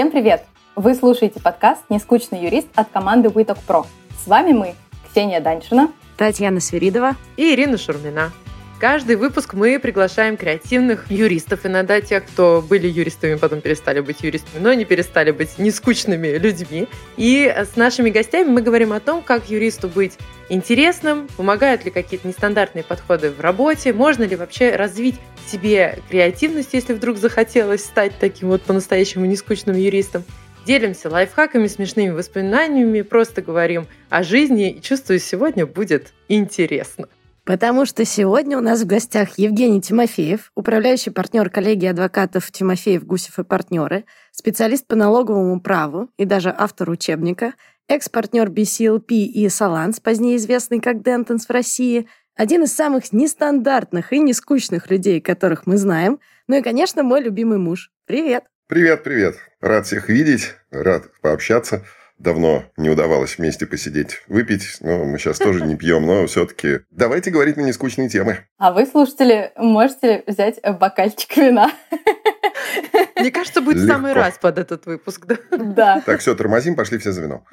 Всем привет! Вы слушаете подкаст «Нескучный юрист» от команды WeTalk Pro. С вами мы, Ксения Даньшина, Татьяна Свиридова и Ирина Шурмина. Каждый выпуск мы приглашаем креативных юристов. Иногда тех, кто были юристами, потом перестали быть юристами, но не перестали быть нескучными людьми. И с нашими гостями мы говорим о том, как юристу быть интересным, помогают ли какие-то нестандартные подходы в работе, можно ли вообще развить себе креативность, если вдруг захотелось стать таким вот по-настоящему нескучным юристом. Делимся лайфхаками, смешными воспоминаниями, просто говорим о жизни и чувствую, сегодня будет интересно. Потому что сегодня у нас в гостях Евгений Тимофеев, управляющий партнер коллегии адвокатов Тимофеев, Гусев и партнеры, специалист по налоговому праву и даже автор учебника, экс-партнер BCLP и Саланс, позднее известный как Дентонс в России, один из самых нестандартных и нескучных людей, которых мы знаем, ну и, конечно, мой любимый муж. Привет! Привет, привет. Рад всех видеть, рад пообщаться давно не удавалось вместе посидеть, выпить. Но мы сейчас тоже не пьем, но все-таки давайте говорить на нескучные темы. А вы, слушатели, можете взять бокальчик вина. Мне кажется, будет Легко. самый раз под этот выпуск, да? Да. Так, все, тормозим, пошли все за вино.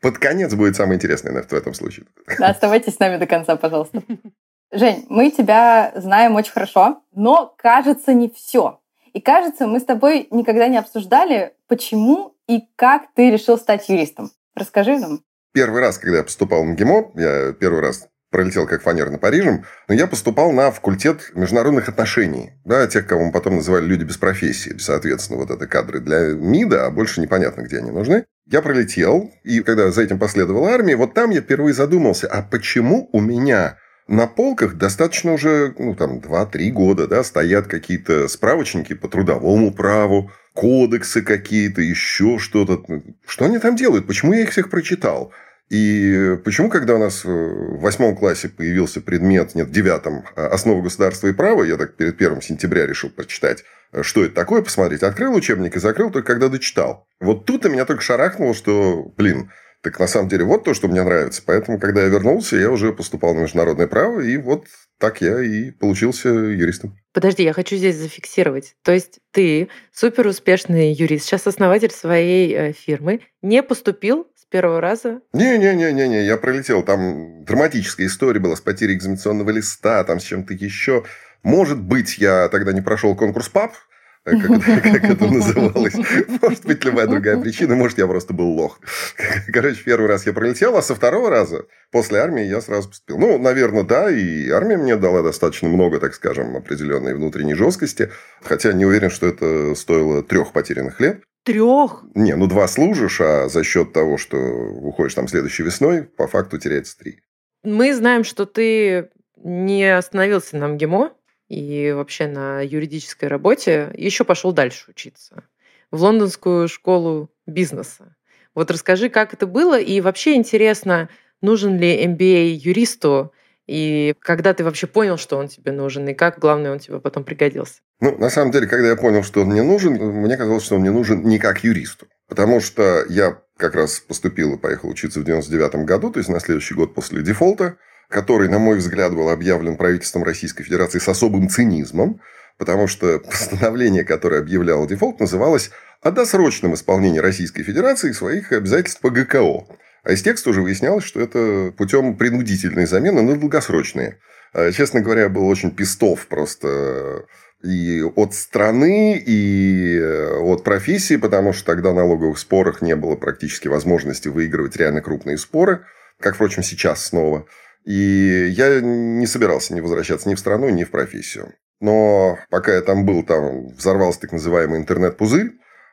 Под конец будет самое интересное в этом случае. Да, оставайтесь с нами до конца, пожалуйста. Жень, мы тебя знаем очень хорошо, но кажется не все. И кажется, мы с тобой никогда не обсуждали, почему и как ты решил стать юристом? Расскажи нам. Первый раз, когда я поступал в МГИМО, я первый раз пролетел как фанер на Парижем, но я поступал на факультет международных отношений. Да, тех, кого мы потом называли люди без профессии. Соответственно, вот это кадры для МИДа, а больше непонятно, где они нужны. Я пролетел, и когда за этим последовала армия, вот там я впервые задумался, а почему у меня на полках достаточно уже, ну, там, 2-3 года, да, стоят какие-то справочники по трудовому праву, кодексы какие-то, еще что-то. Что они там делают? Почему я их всех прочитал? И почему, когда у нас в восьмом классе появился предмет, нет, в девятом, а, основы государства и права, я так перед первым сентября решил прочитать, что это такое, посмотреть. Открыл учебник и закрыл только когда дочитал. Вот тут у меня только шарахнуло, что, блин, так на самом деле вот то, что мне нравится. Поэтому, когда я вернулся, я уже поступал на международное право, и вот так я и получился юристом. Подожди, я хочу здесь зафиксировать. То есть ты супер успешный юрист, сейчас основатель своей э, фирмы, не поступил с первого раза? Не-не-не-не, я пролетел. Там драматическая история была с потерей экзаменационного листа, там с чем-то еще. Может быть, я тогда не прошел конкурс ПАП, как, это называлось. Может быть, любая другая причина. Может, я просто был лох. Короче, первый раз я пролетел, а со второго раза после армии я сразу поступил. Ну, наверное, да, и армия мне дала достаточно много, так скажем, определенной внутренней жесткости. Хотя не уверен, что это стоило трех потерянных лет. Трех? Не, ну два служишь, а за счет того, что уходишь там следующей весной, по факту теряется три. Мы знаем, что ты не остановился на МГИМО, и вообще на юридической работе, еще пошел дальше учиться в лондонскую школу бизнеса. Вот расскажи, как это было, и вообще интересно, нужен ли MBA юристу, и когда ты вообще понял, что он тебе нужен, и как, главное, он тебе потом пригодился? Ну, на самом деле, когда я понял, что он мне нужен, мне казалось, что он мне нужен не как юристу. Потому что я как раз поступил и поехал учиться в 99 году, то есть на следующий год после дефолта который, на мой взгляд, был объявлен правительством Российской Федерации с особым цинизмом, потому что постановление, которое объявляло дефолт, называлось о досрочном исполнении Российской Федерации своих обязательств по ГКО. А из текста уже выяснялось, что это путем принудительной замены на долгосрочные. А, честно говоря, был очень пистов просто и от страны, и э, от профессии, потому что тогда в налоговых спорах не было практически возможности выигрывать реально крупные споры, как, впрочем, сейчас снова – и я не собирался ни возвращаться ни в страну, ни в профессию. Но пока я там был, там взорвался так называемый интернет-пузырь.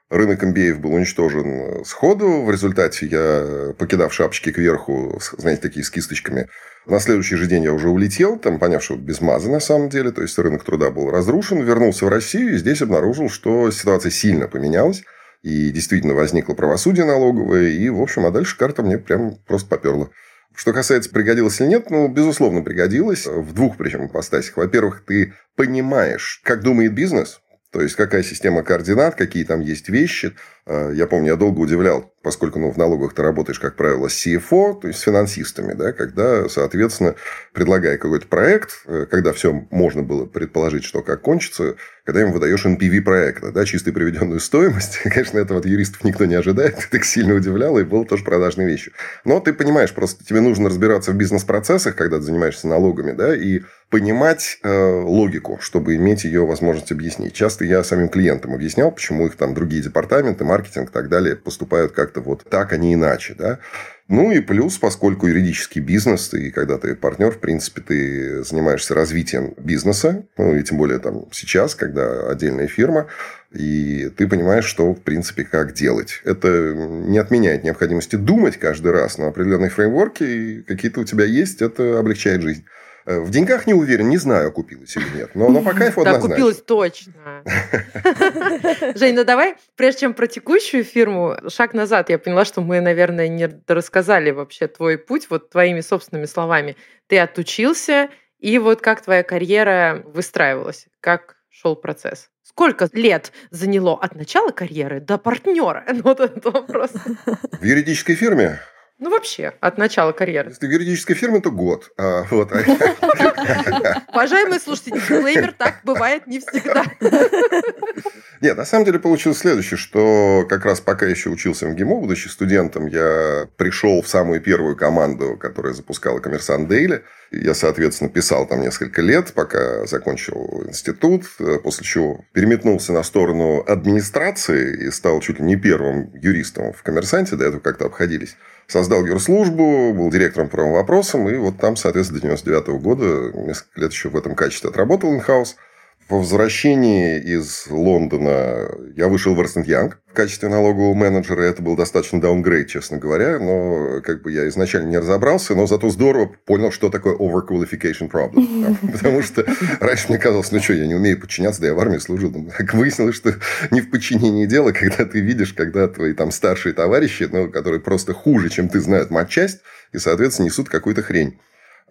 Рынок MBA был уничтожен сходу. В результате я, покидав шапочки кверху, знаете, такие с кисточками, на следующий же день я уже улетел, там, поняв, что без мазы на самом деле, то есть рынок труда был разрушен, вернулся в Россию и здесь обнаружил, что ситуация сильно поменялась. И действительно возникло правосудие налоговое, и, в общем, а дальше карта мне прям просто поперла. Что касается, пригодилось или нет, ну, безусловно, пригодилось. В двух причем ипостасях. Во-первых, ты понимаешь, как думает бизнес, то есть, какая система координат, какие там есть вещи. Э, я помню, я долго удивлял, поскольку ну, в налогах ты работаешь, как правило, с CFO, то есть с финансистами, да, когда, соответственно, предлагая какой-то проект, э, когда все можно было предположить, что как кончится, когда им выдаешь NPV проекта, да, чистой приведенную стоимость, конечно, этого от юристов никто не ожидает, ты так сильно удивлял, и было тоже продажной вещью. Но ты понимаешь, просто тебе нужно разбираться в бизнес-процессах, когда ты занимаешься налогами, да, и понимать э, логику, чтобы иметь ее возможность объяснить. Часто я самим клиентам объяснял, почему их там другие департаменты, маркетинг и так далее поступают как-то вот так, а не иначе. Да? Ну и плюс, поскольку юридический бизнес, и когда ты партнер, в принципе, ты занимаешься развитием бизнеса, ну и тем более там сейчас, когда отдельная фирма, и ты понимаешь, что, в принципе, как делать. Это не отменяет необходимости думать каждый раз, но определенные фреймворки какие-то у тебя есть, это облегчает жизнь. Э, в деньгах не уверен, не знаю, окупилось или нет. Но, но по кайфу однозначно. Да, купилось точно. Жень, ну давай, прежде чем про текущую фирму, шаг назад. Я поняла, что мы, наверное, не рассказали вообще твой путь вот твоими собственными словами. Ты отучился, и вот как твоя карьера выстраивалась? Как шел процесс? Сколько лет заняло от начала карьеры до партнера? Ну, вот этот вопрос. В юридической фирме ну, вообще, от начала карьеры. Если в юридической фирме, то год. А, вот. Уважаемые слушатели, дисклеймер, так бывает не всегда. Нет, на самом деле получилось следующее, что как раз пока еще учился в МГИМО, будучи студентом, я пришел в самую первую команду, которая запускала «Коммерсант Дейли». Я, соответственно, писал там несколько лет, пока закончил институт, после чего переметнулся на сторону администрации и стал чуть ли не первым юристом в «Коммерсанте», до этого как-то обходились создал юрслужбу, был директором по правым вопросам, и вот там, соответственно, до 99 -го года, несколько лет еще в этом качестве отработал in-house. По возвращении из Лондона я вышел в Ernst & Young в качестве налогового менеджера. Это был достаточно downgrade, честно говоря. Но как бы я изначально не разобрался, но зато здорово понял, что такое overqualification problem. Потому что раньше мне казалось, ну что, я не умею подчиняться, да я в армии служил. Так выяснилось, что не в подчинении дело, когда ты видишь, когда твои там старшие товарищи, ну, которые просто хуже, чем ты, знают матчасть, и, соответственно, несут какую-то хрень.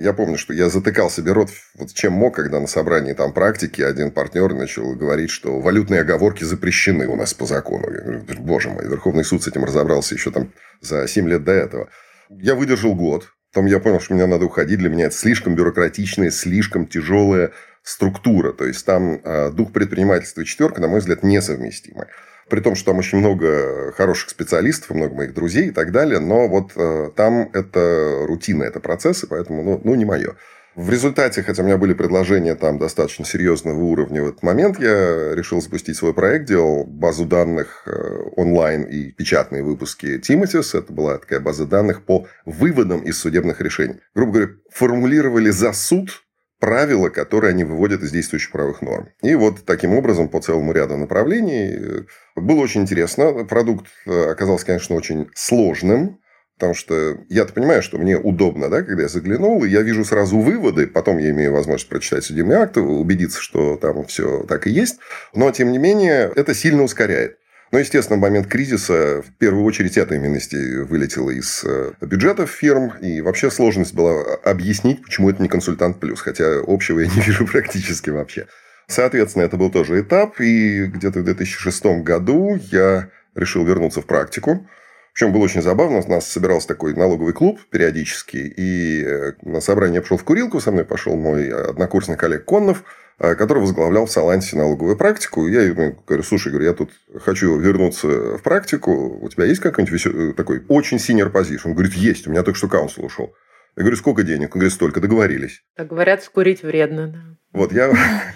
Я помню, что я затыкал себе рот вот чем мог, когда на собрании там практики один партнер начал говорить, что валютные оговорки запрещены у нас по закону. Я говорю, боже мой, Верховный суд с этим разобрался еще там за 7 лет до этого. Я выдержал год. Потом я понял, что мне надо уходить. Для меня это слишком бюрократичная, слишком тяжелая структура. То есть там э, дух предпринимательства и четверка, на мой взгляд, несовместимы при том, что там очень много хороших специалистов, много моих друзей и так далее, но вот э, там это рутина, это процессы, поэтому, ну, ну, не мое. В результате, хотя у меня были предложения там достаточно серьезного уровня в этот момент, я решил запустить свой проект, делал базу данных э, онлайн и печатные выпуски Тимотис. Это была такая база данных по выводам из судебных решений. Грубо говоря, формулировали за суд правила, которые они выводят из действующих правовых норм. И вот таким образом по целому ряду направлений э, было очень интересно. Продукт э, оказался, конечно, очень сложным, потому что я-то понимаю, что мне удобно, да, когда я заглянул, и я вижу сразу выводы, потом я имею возможность прочитать судебный акт, убедиться, что там все так и есть, но, тем не менее, это сильно ускоряет. Но, естественно, в момент кризиса, в первую очередь, эта именность вылетела из э, бюджетов фирм. И вообще сложность была объяснить, почему это не консультант плюс. Хотя общего я не вижу практически вообще. Соответственно, это был тоже этап. И где-то в 2006 году я решил вернуться в практику. Причем было очень забавно. У нас собирался такой налоговый клуб периодически. И э, на собрание я пошел в курилку. Со мной пошел мой однокурсник Олег Коннов – а, который возглавлял в Салансе налоговую практику. Я ему говорю, слушай, говорю, я тут хочу вернуться в практику. У тебя есть какой-нибудь весел... такой очень senior position? Он говорит, есть, у меня только что каунсел ушел. Я говорю, сколько денег? Он говорит, столько, договорились. Так говорят, скурить вредно, да. Вот я...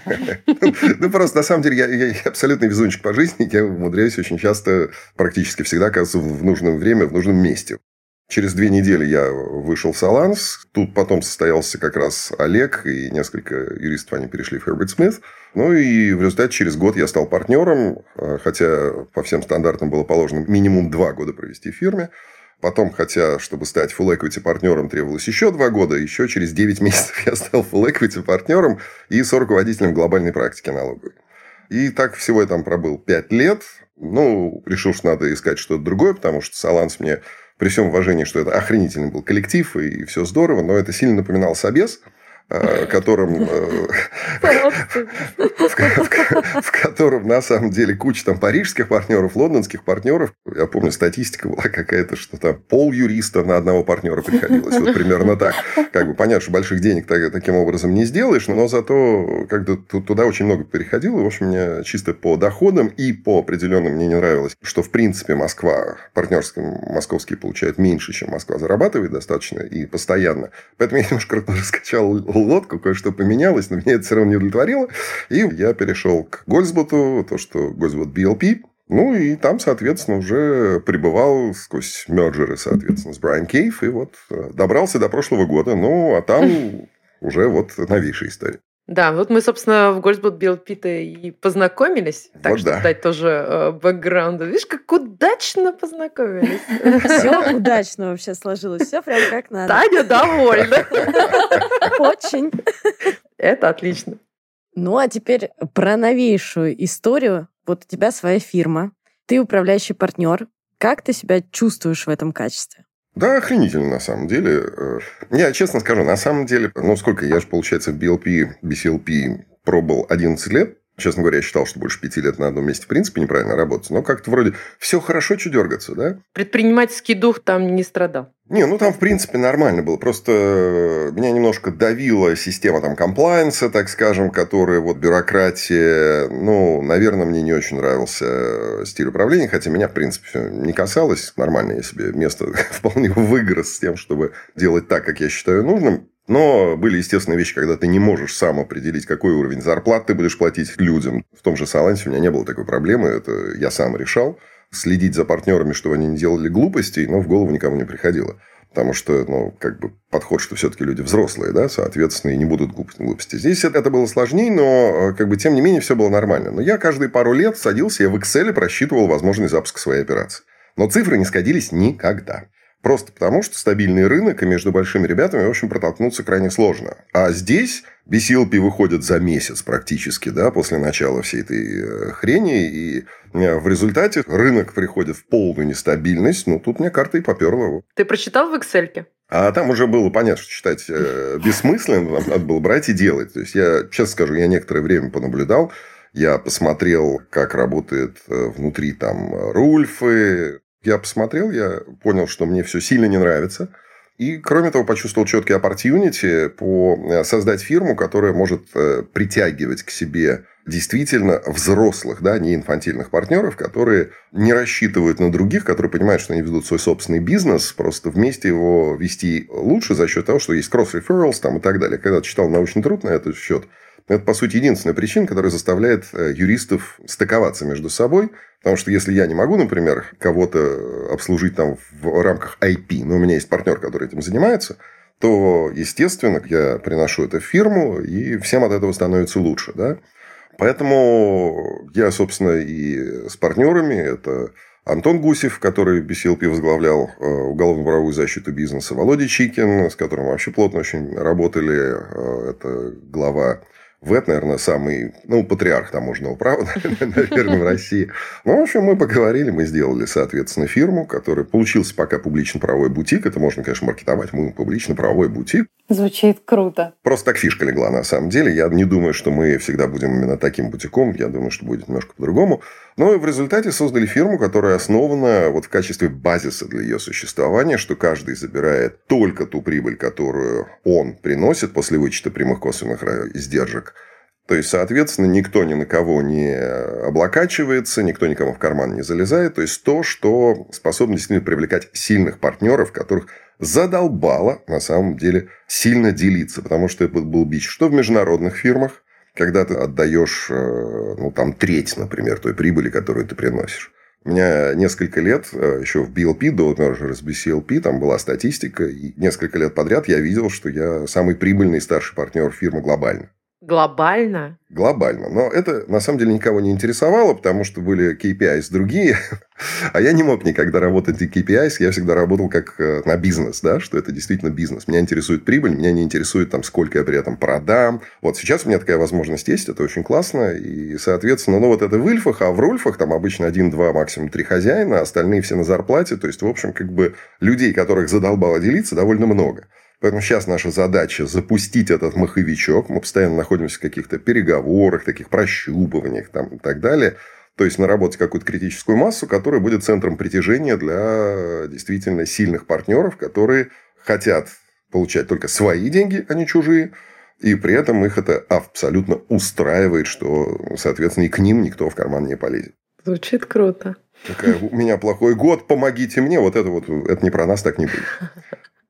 Ну, просто, на самом деле, я, абсолютно везунчик по жизни. Я умудряюсь очень часто, практически всегда оказываться в нужное время, в нужном месте. Через две недели я вышел в Саланс. Тут потом состоялся как раз Олег и несколько юристов, они перешли в Herbert Smith. Ну и в результате через год я стал партнером, э, хотя по всем стандартам было положено минимум два года провести в фирме. Потом, хотя, чтобы стать full equity партнером, требовалось еще два года. Еще через 9 месяцев я стал full equity партнером и руководителем глобальной практики налоговой. И так всего я там пробыл 5 лет. Ну, решил, что надо искать что-то другое, потому что Саланс мне при всем уважении, что это охренительный был коллектив, и все здорово, но это сильно напоминал Собес. Э, котором, э, в котором на самом деле куча там парижских партнеров, лондонских партнеров. Я помню, статистика была какая-то, что там пол юриста на одного партнера приходилось. Вот примерно так. Как бы понятно, что больших денег таким образом не сделаешь, но зато как-то туда очень много переходило. В общем, мне чисто по доходам и по определенным мне не нравилось, что в принципе Москва, партнерские московские получают меньше, чем Москва зарабатывает достаточно и постоянно. Поэтому я немножко раскачал лодку, кое-что поменялось, но меня это все равно не удовлетворило. И я перешел к Гольцботу, то, что Гольцбот BLP. Ну, и там, соответственно, уже пребывал сквозь мерджеры, соответственно, с Брайан Кейв. И вот э, добрался до прошлого года. Ну, а там уже вот новейшая история. Да, вот мы, собственно, в Гольцбот BLP-то и познакомились. Так вот что да. дать тоже э, бэкграунда. Видишь, как удачно познакомились. Все удачно вообще сложилось. Все прям как надо. Таня довольна. Очень. Это отлично. Ну, а теперь про новейшую историю. Вот у тебя своя фирма, ты управляющий партнер. Как ты себя чувствуешь в этом качестве? Да, охренительно, на самом деле. Э, я честно скажу, на самом деле, ну, сколько я же, получается, в BLP, BCLP пробовал 11 лет. Честно говоря, я считал, что больше пяти лет на одном месте в принципе неправильно работать. Но как-то вроде все хорошо, что дергаться, да? Предпринимательский дух там не страдал. Не, ну там в принципе нормально было. Просто э, меня немножко давила система там комплайенса, так скажем, которая вот бюрократия. Ну, наверное, мне не очень нравился э, стиль управления, хотя меня в принципе не касалось. Нормально я себе место вполне выгрыз с тем, чтобы делать так, как я считаю нужным. Но были естественные вещи, когда ты не можешь сам определить, какой уровень зарплат ты будешь платить людям. В том же Салансе у меня не было такой проблемы, это я сам решал. Следить за партнерами, чтобы они не делали глупостей, но в голову никому не приходило. Потому что, ну, как бы подход, что все-таки люди взрослые, да, соответственно, и не будут глупости. Здесь это было сложнее, но, как бы, тем не менее, все было нормально. Но я каждые пару лет садился, я в Excel просчитывал возможный запуск своей операции. Но цифры не сходились никогда. Просто потому, что стабильный рынок, и между большими ребятами, в общем, протолкнуться крайне сложно. А здесь BCLP выходит за месяц практически, да, после начала всей этой э, хрени, и э, в результате рынок приходит в полную нестабильность. Ну, тут мне карта и поперла. Ты прочитал в Excel? А там уже было понятно, что читать э, бессмысленно, там надо было брать и делать. То есть, я, честно скажу, я некоторое время понаблюдал, я посмотрел, как работает э, внутри там Рульфы, я посмотрел, я понял, что мне все сильно не нравится. И, кроме того, почувствовал четкий opportunity по э, создать фирму, которая может э, притягивать к себе действительно взрослых, да, не инфантильных партнеров, которые не рассчитывают на других, которые понимают, что они ведут свой собственный бизнес, просто вместе его вести лучше за счет того, что есть cross-referrals там и так далее. Когда читал научный труд на этот счет, это, по сути, единственная причина, которая заставляет э, юристов стыковаться между собой. Потому что если я не могу, например, кого-то обслужить там в рамках IP, но у меня есть партнер, который этим занимается, то, естественно, я приношу это в фирму, и всем от этого становится лучше. Да? Поэтому я, собственно, и с партнерами, это Антон Гусев, который BCLP возглавлял э, уголовно-правовую защиту бизнеса, Володя Чикин, с которым вообще плотно очень работали, э, это глава Вэт, наверное, самый, ну, патриарх таможенного права, наверное, в России. Ну, в общем, мы поговорили, мы сделали, соответственно, фирму, которая получился пока публично-правовой бутик. Это можно, конечно, маркетовать. Мы публично-правовой бутик. Звучит круто. Просто так фишка легла, на самом деле. Я не думаю, что мы всегда будем именно таким бутиком. Я думаю, что будет немножко по-другому. Но и в результате создали фирму, которая основана вот в качестве базиса для ее существования, что каждый забирает только ту прибыль, которую он приносит после вычета прямых косвенных издержек. То есть, соответственно, никто ни на кого не облокачивается, никто никому в карман не залезает. То есть, то, что способно действительно привлекать сильных партнеров, которых задолбало, на самом деле, сильно делиться. Потому что это был бич что в международных фирмах, когда ты отдаешь, э, ну, там, треть, например, той прибыли, которую ты приносишь. У меня несколько лет, э, еще в BLP, до с BCLP, там была статистика, и несколько лет подряд я видел, что я самый прибыльный старший партнер фирмы глобально. Глобально? Глобально. Но это на самом деле никого не интересовало, потому что были KPIs другие. а я не мог никогда работать на KPIs. Я всегда работал как э, на бизнес, да, что это действительно бизнес. Меня интересует прибыль, меня не интересует, там, сколько я при этом продам. Вот сейчас у меня такая возможность есть, это очень классно. И, соответственно, ну, вот это в Ильфах, а в Рульфах там обычно один, два, максимум три хозяина, остальные все на зарплате. То есть, в общем, как бы людей, которых задолбало делиться, довольно много. Поэтому сейчас наша задача запустить этот маховичок. Мы постоянно находимся в каких-то переговорах, таких прощупываниях там, и так далее. То есть наработать какую-то критическую массу, которая будет центром притяжения для действительно сильных партнеров, которые хотят получать только свои деньги, а не чужие. И при этом их это абсолютно устраивает, что, соответственно, и к ним никто в карман не полезет. Звучит круто. Такая, у меня плохой год, помогите мне. Вот это вот, это не про нас, так не будет.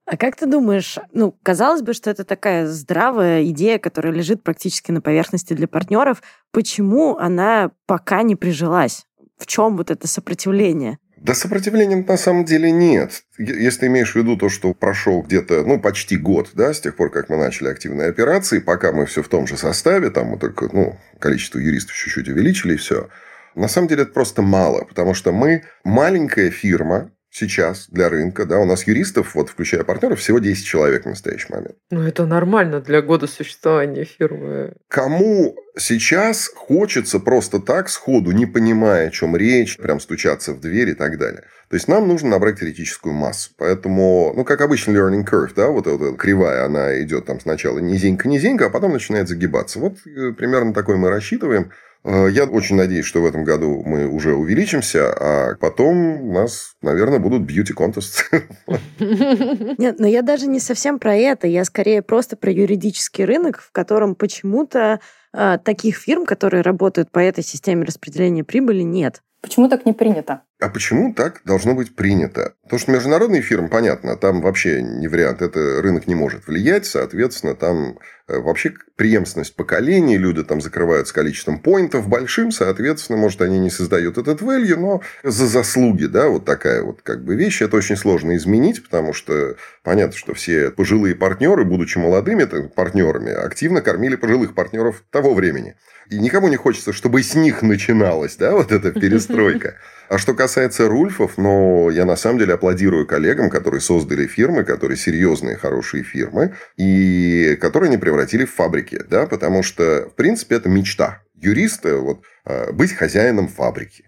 А как ты думаешь, ну, казалось бы, что это такая здравая идея, которая лежит практически на поверхности для партнеров. Почему она пока не прижилась? В чем вот это сопротивление? Да сопротивления на самом деле нет. Если ты имеешь в виду то, что прошел где-то, ну, почти год, да, с тех пор, как мы начали активные операции, пока мы все в том же составе, там мы только, ну, количество юристов чуть-чуть увеличили, и все. На самом деле это просто мало, потому что мы маленькая фирма, сейчас для рынка, да, у нас юристов, вот включая партнеров, всего 10 человек в настоящий момент. Ну, это нормально для года существования фирмы. Кому сейчас хочется просто так сходу, не понимая, о чем речь, прям стучаться в дверь и так далее. То есть нам нужно набрать критическую массу. Поэтому, ну, как обычно, learning curve, да, вот эта кривая, она идет там сначала низенько-низенько, а потом начинает загибаться. Вот э, примерно такой мы рассчитываем. Э, я очень надеюсь, что в этом году мы уже увеличимся, а потом у нас, наверное, будут бьюти-контест. Нет, но я даже не совсем про это. Я скорее просто про юридический рынок, в котором почему-то э, таких фирм, которые работают по этой системе распределения прибыли, нет. Почему так не принято? А почему так должно быть принято? То, что международные фирмы, понятно, там вообще не вариант, это рынок не может влиять, соответственно, там э, вообще преемственность поколений, люди там закрывают с количеством поинтов большим, соответственно, может, они не создают этот value, но за заслуги, да, вот такая вот как бы вещь, это очень сложно изменить, потому что понятно, что все пожилые партнеры, будучи молодыми партнерами, активно кормили пожилых партнеров того времени. И никому не хочется, чтобы с них начиналась, да, вот эта перестройка. А что касается Рульфов, ну, я на самом деле аплодирую коллегам, которые создали фирмы, которые серьезные, хорошие фирмы, и которые не превратили в фабрики, да, потому что, в принципе, это мечта юриста, вот, а, быть хозяином фабрики.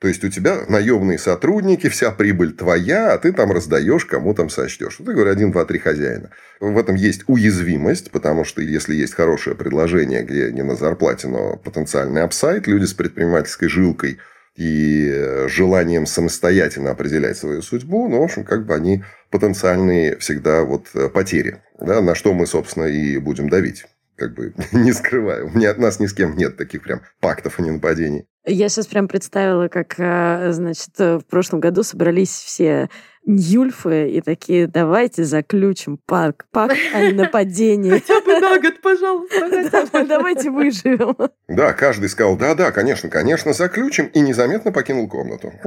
То есть у тебя наемные сотрудники, вся прибыль твоя, а ты там раздаешь, кому там сочтешь. Вот я говорю, один, два, три хозяина. В этом есть уязвимость, потому что если есть хорошее предложение, где не на зарплате, но потенциальный апсайт, люди с предпринимательской жилкой и желанием самостоятельно определять свою судьбу, ну, в общем, как бы они потенциальные всегда вот потери, да, на что мы, собственно, и будем давить как бы не скрываю. У нас ни с кем нет таких прям пактов и ненападений. Я сейчас прям представила, как, а, значит, в прошлом году собрались все Ньюльфы и такие, давайте заключим пак, пакт о ненападении. Хотя бы на год, пожалуйста. Давайте выживем. Да, каждый сказал, да-да, конечно, конечно, заключим, и незаметно покинул комнату.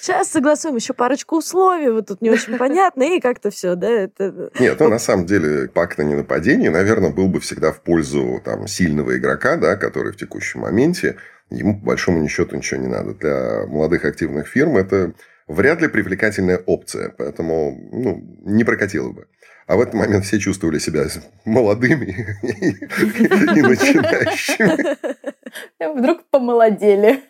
Сейчас согласуем еще парочку условий, вот тут не очень понятно, и как-то все, да? Это... Нет, ну, на самом деле, пакт о ненападении, наверное, был бы всегда в пользу там, сильного игрока, да, который в текущем моменте, ему по большому счету ничего не надо. Для молодых активных фирм это вряд ли привлекательная опция, поэтому ну, не прокатило бы. А в этот момент все чувствовали себя молодыми и начинающими. Вдруг помолодели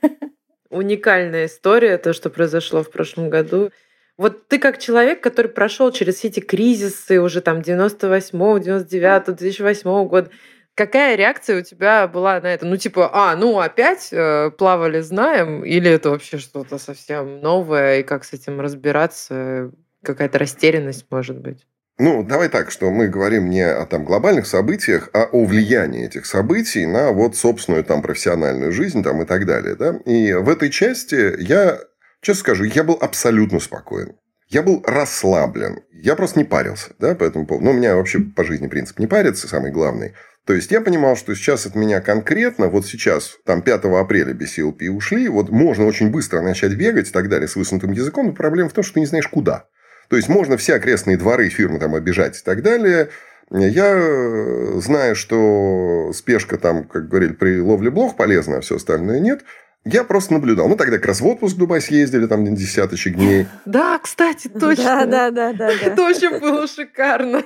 уникальная история, то, что произошло в прошлом году. Вот ты как человек, который прошел через все эти кризисы уже там 98 99 2008 года, Какая реакция у тебя была на это? Ну, типа, а, ну, опять э, плавали, знаем, или это вообще что-то совсем новое, и как с этим разбираться? Какая-то растерянность, может быть? Ну, давай так, что мы говорим не о там, глобальных событиях, а о влиянии этих событий на вот собственную там, профессиональную жизнь там, и так далее. Да? И в этой части я, честно скажу, я был абсолютно спокоен. Я был расслаблен. Я просто не парился да, по этому поводу. Ну, у меня вообще по жизни принцип не париться, самый главный. То есть, я понимал, что сейчас от меня конкретно, вот сейчас, там, 5 апреля без CLP ушли, вот можно очень быстро начать бегать и так далее с высунутым языком, но проблема в том, что ты не знаешь, куда. То есть, можно все окрестные дворы фирмы там обижать и так далее. Я знаю, что спешка там, как говорили, при ловле блох полезна, а все остальное нет. Я просто наблюдал. Ну, тогда как раз в отпуск в Дубай съездили, там десяточек дней. Да, кстати, точно. Да, да, да, да. Это очень было шикарно.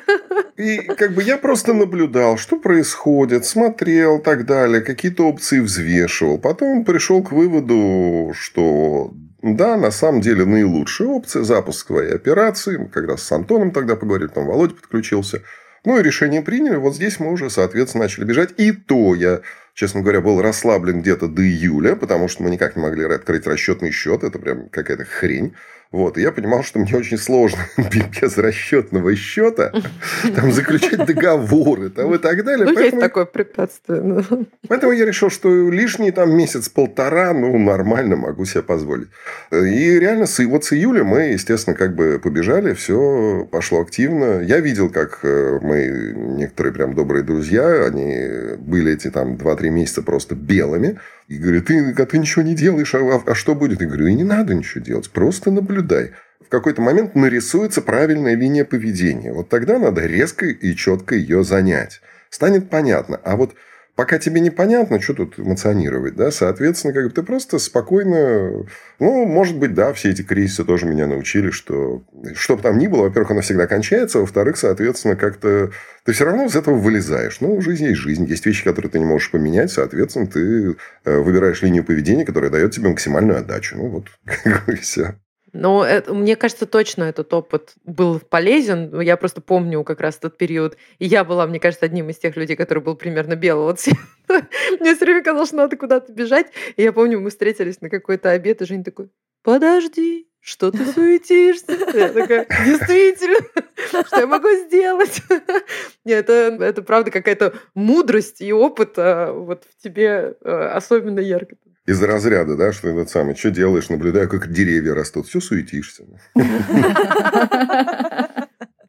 И как бы я просто наблюдал, что происходит, смотрел, так далее, какие-то опции взвешивал. Потом пришел к выводу, что да, на самом деле наилучшая опция – запуск своей операции. Мы как раз с Антоном тогда поговорили, там Володя подключился. Ну и решение приняли. Вот здесь мы уже, соответственно, начали бежать. И то я, честно говоря, был расслаблен где-то до июля, потому что мы никак не могли открыть расчетный счет. Это прям какая-то хрень. Вот, и я понимал, что мне очень сложно без расчетного счета там заключать договоры там, и так далее. Ну, поэтому... есть такое препятствие. Поэтому я решил, что лишний там месяц-полтора, ну, нормально могу себе позволить. И реально, с, вот с июля мы, естественно, как бы побежали, все пошло активно. Я видел, как э, мы, некоторые прям добрые друзья, они были эти там 2-3 месяца просто белыми, и говорю, ты, а ты ничего не делаешь, а, а, а что будет? Я говорю, и не надо ничего делать, просто наблюдай. В какой-то момент нарисуется правильная линия поведения. Вот тогда надо резко и четко ее занять. Станет понятно. А вот пока тебе непонятно, что тут эмоционировать, да, соответственно, как бы ты просто спокойно, ну, может быть, да, все эти кризисы тоже меня научили, что что бы там ни было, во-первых, оно всегда кончается, во-вторых, соответственно, как-то ты все равно из этого вылезаешь. Ну, жизнь есть жизнь, есть вещи, которые ты не можешь поменять, соответственно, ты э, выбираешь линию поведения, которая дает тебе максимальную отдачу. Ну, вот, как бы все. Но это, мне кажется, точно этот опыт был полезен. Я просто помню как раз тот период. И я была, мне кажется, одним из тех людей, который был примерно белого цвета. Мне все время казалось, что надо куда-то бежать. И я помню, мы встретились на какой-то обед, и Женя такой, подожди, что ты суетишься? Я такая, действительно, что я могу сделать? Нет, это, это правда какая-то мудрость и опыт а, вот в тебе а, особенно ярко из разряда, да, что этот самый, что делаешь, наблюдаю, как деревья растут, все суетишься.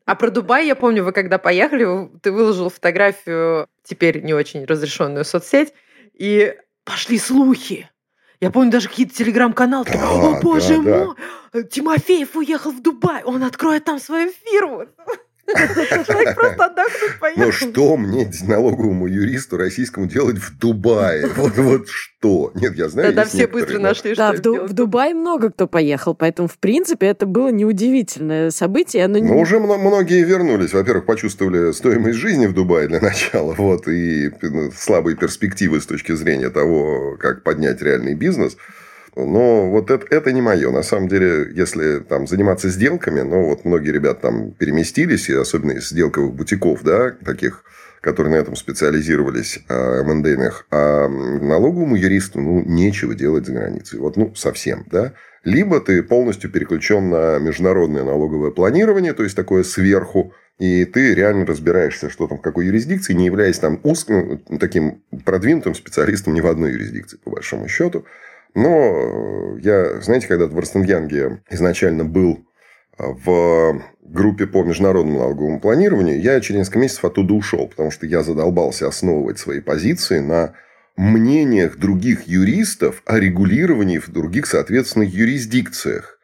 А про Дубай, я помню, вы когда поехали, ты выложил фотографию, теперь не очень разрешенную соцсеть, и пошли слухи. Я помню даже какие-то телеграм-каналы. Да, О, боже да, мой! Да. Тимофеев уехал в Дубай, он откроет там свою фирму. Человек просто отдохнуть поехал. Но что мне, налоговому юристу российскому, делать в Дубае? Вот, вот что? Нет, я знаю, Тогда все быстро нашли, что Да, в, в Дубай много кто поехал, поэтому, в принципе, это было неудивительное событие. Оно... Но уже многие вернулись. Во-первых, почувствовали стоимость жизни в Дубае для начала, вот, и ну, слабые перспективы с точки зрения того, как поднять реальный бизнес – но вот это, это не мое. На самом деле, если там заниматься сделками, ну, вот многие ребята там переместились, и особенно из сделковых бутиков, да, таких, которые на этом специализировались, а, МНДных, а налоговому юристу, ну, нечего делать за границей. Вот, ну, совсем, да. Либо ты полностью переключен на международное налоговое планирование, то есть такое сверху, и ты реально разбираешься, что там в какой юрисдикции, не являясь там узким, таким продвинутым специалистом ни в одной юрисдикции, по большому счету. Но я, знаете, когда в Ростенгянге изначально был а, в группе по международному налоговому планированию, я через несколько месяцев оттуда ушел, потому что я задолбался основывать свои позиции на мнениях других юристов о регулировании в других, соответственно, юрисдикциях.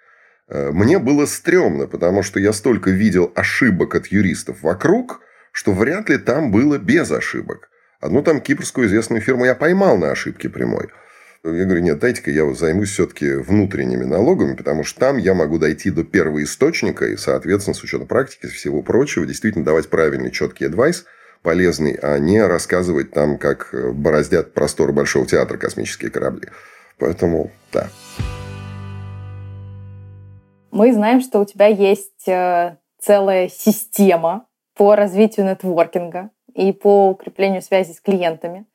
А, мне было стрёмно, потому что я столько видел ошибок от юристов вокруг, что вряд ли там было без ошибок. Одну там кипрскую известную фирму я поймал на ошибке прямой – я говорю, нет, дайте-ка я вот займусь все-таки внутренними налогами, потому что там я могу дойти до первого источника и, соответственно, с учетом практики, всего прочего, действительно давать правильный, четкий адвайс, полезный, а не рассказывать там, как бороздят простор Большого театра космические корабли. Поэтому, да. Мы знаем, что у тебя есть э, целая система по развитию нетворкинга и по укреплению связи с клиентами.